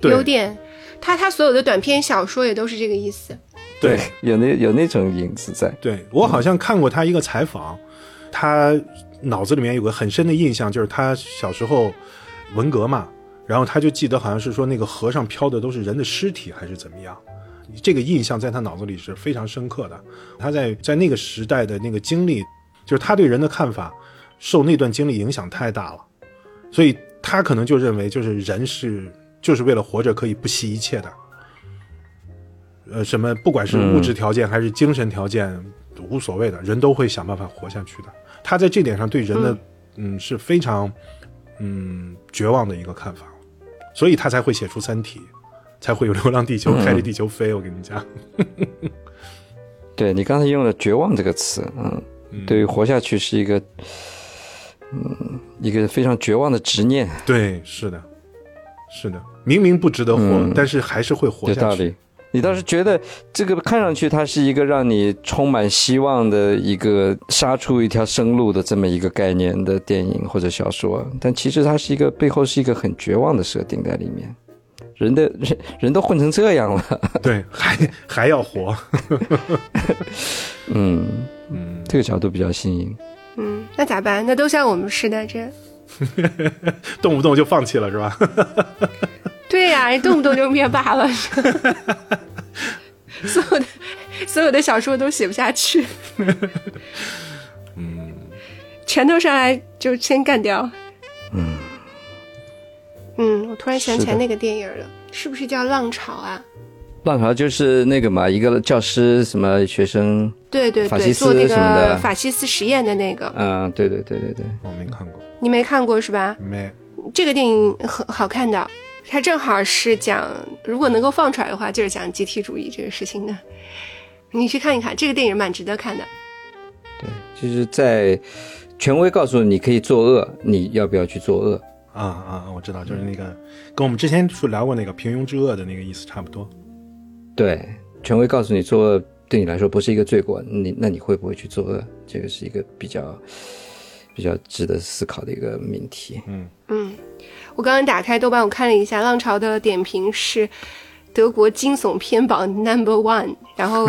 Speaker 2: 对
Speaker 1: 有点，他他所有的短篇小说也都是这个意思。
Speaker 2: 对
Speaker 3: 有那有那种影子在。
Speaker 2: 对我好像看过他一个采访，他脑子里面有个很深的印象，就是他小时候文革嘛，然后他就记得好像是说那个河上漂的都是人的尸体还是怎么样，这个印象在他脑子里是非常深刻的。他在在那个时代的那个经历，就是他对人的看法受那段经历影响太大了，所以他可能就认为就是人是就是为了活着可以不惜一切的。呃，什么不管是物质条件还是精神条件，无所谓的，人都会想办法活下去的。他在这点上对人的嗯是非常嗯绝望的一个看法，所以他才会写出《三体》，才会有《流浪地球》开着地球飞。我跟你讲，
Speaker 3: 对你刚才用了“绝望”这个词，嗯，对于活下去是一个，嗯，一个非常绝望的执念，
Speaker 2: 对，是的，是的，明明不值得活，
Speaker 3: 嗯
Speaker 2: 但是还是会活下去。
Speaker 3: 有道理。你倒是觉得这个看上去它是一个让你充满希望的一个杀出一条生路的这么一个概念的电影或者小说，但其实它是一个背后是一个很绝望的设定在里面。人的人 人都混成这样了，
Speaker 2: 对，还还要活。
Speaker 3: 嗯，
Speaker 2: 嗯，
Speaker 3: 这个角度比较新颖。
Speaker 1: 嗯，那咋办？那都像我们似的，这
Speaker 2: 动不动就放弃了是吧？
Speaker 1: 对呀、动不动就灭霸了，所有的所有的小说都写不下去，
Speaker 2: 嗯，
Speaker 1: 拳头上来就先干掉。嗯。嗯，我突然想起来那个电影了，是不是叫《浪潮》啊？
Speaker 3: 浪潮就是那个嘛，一个教师什么学生，
Speaker 1: 对对对，
Speaker 3: 法西斯
Speaker 1: 做那
Speaker 3: 什么的。
Speaker 1: 个法西斯实验的那个，
Speaker 3: 嗯、对对对对对，
Speaker 2: 我没看过，
Speaker 1: 你没看过是吧？
Speaker 2: 没。
Speaker 1: 这个电影很好看的，它正好是讲，如果能够放出来的话，就是讲集体主义这个事情的。你去看一看，这个电影蛮值得看的。
Speaker 3: 对，就是在权威告诉你可以作恶，你要不要去作恶？
Speaker 2: 啊啊，我知道，就是那个跟我们之前说聊过那个平庸之恶的那个意思差不多。
Speaker 3: 对，权威告诉你作恶对你来说不是一个罪过，你那你会不会去作恶？这个是一个比较比较值得思考的一个命题。
Speaker 1: 嗯嗯，我刚刚打开豆瓣，我看了一下，《浪潮》的点评是德国惊悚片榜 Number One，然后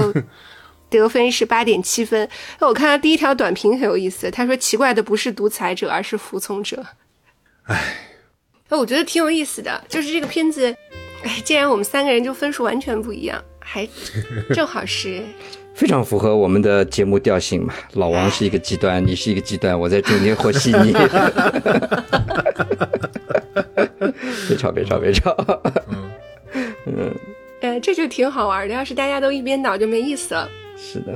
Speaker 1: 得分是八点七分。那我看到第一条短评很有意思，他说奇怪的不是独裁者，而是服从者。哎，那我觉得挺有意思的，就是这个片子，哎，既然我们三个人就分数完全不一样，还正好是
Speaker 3: 非常符合我们的节目调性嘛。老王是一个极端，你是一个极端，我在中间和稀泥。别吵，别吵，别吵。
Speaker 1: 呃，这就挺好玩的。要是大家都一边倒，就没意思了。
Speaker 3: 是的，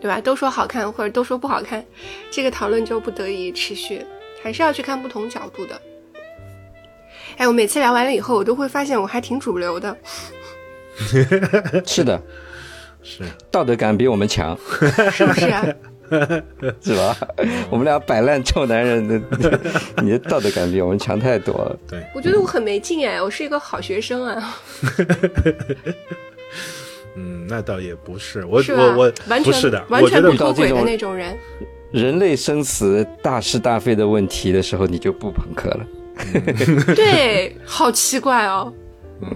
Speaker 1: 对吧？都说好看或者都说不好看，这个讨论就不得以持续，还是要去看不同角度的。哎，我每次聊完了以后，我都会发现我还挺主流的。
Speaker 3: 是的，
Speaker 2: 是，
Speaker 3: 道德感比我们强，
Speaker 1: 是不是、啊？
Speaker 3: 是吧？我们俩摆烂臭男人的，你的道德感比我们强太多了。
Speaker 2: 对，
Speaker 1: 我觉得我很没劲哎，我是一个好学生啊，
Speaker 2: 嗯，那倒也不是，我
Speaker 1: 是？
Speaker 2: 我我
Speaker 1: 完全
Speaker 2: 不是的，
Speaker 1: 完全不脱轨的那种人。
Speaker 3: 人类生死大是大非的问题的时候，你就不朋克了。
Speaker 1: 对，好奇怪哦。嗯，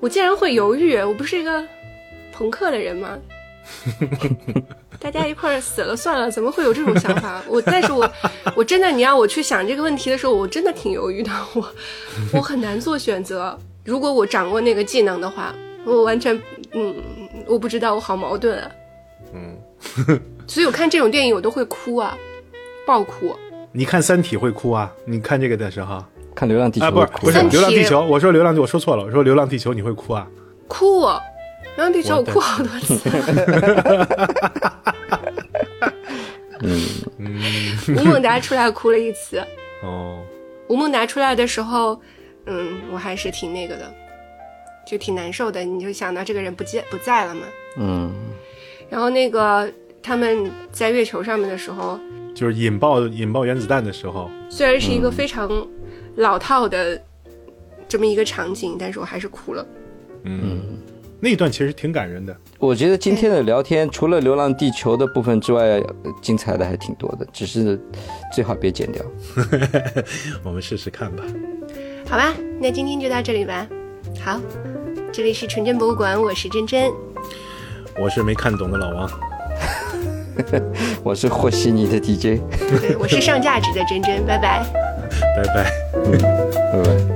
Speaker 1: 我竟然会犹豫，我不是一个朋克的人吗？大家一块儿死了算了，怎么会有这种想法？我，但是我，我真的，你让我去想这个问题的时候，我真的挺犹豫的。我，我很难做选择。如果我掌握那个技能的话，我完全，嗯，我不知道，我好矛盾啊。
Speaker 2: 嗯，
Speaker 1: 所以我看这种电影我都会哭啊，爆哭。
Speaker 2: 你看《三体》会哭啊？你看这个的时候
Speaker 3: 看《流浪地球》
Speaker 2: 啊，不是不是《流浪地球》，我说《流浪地》，我说错了，我说《流浪地球》你会哭啊？
Speaker 1: 哭，然后地球我哭好多次。嗯吴孟达出来哭了一次。
Speaker 2: 哦，
Speaker 1: 吴孟达出来的时候，嗯，我还是挺那个的，就挺难受的。你就想到这个人不见不在了嘛。
Speaker 3: 嗯，
Speaker 1: 然后那个他们在月球上面的时候，
Speaker 2: 就是引爆引爆原子弹的时候，
Speaker 1: 虽然是一个非常老套的这么一个场景，但是我还是哭了。
Speaker 2: 嗯，那一段其实挺感人的。
Speaker 3: 我觉得今天的聊天除了《流浪地球》的部分之外，呃精彩的还挺多的，只是最好别剪掉。
Speaker 2: 我们试试看吧。
Speaker 1: 好吧，那今天就到这里吧。好，这里是纯真博物馆，我是真真，
Speaker 2: 我是没看懂的老王，
Speaker 3: 我是和稀泥的 DJ，
Speaker 1: 对我是上价值的真真，拜拜。
Speaker 2: 拜拜。
Speaker 3: 拜拜。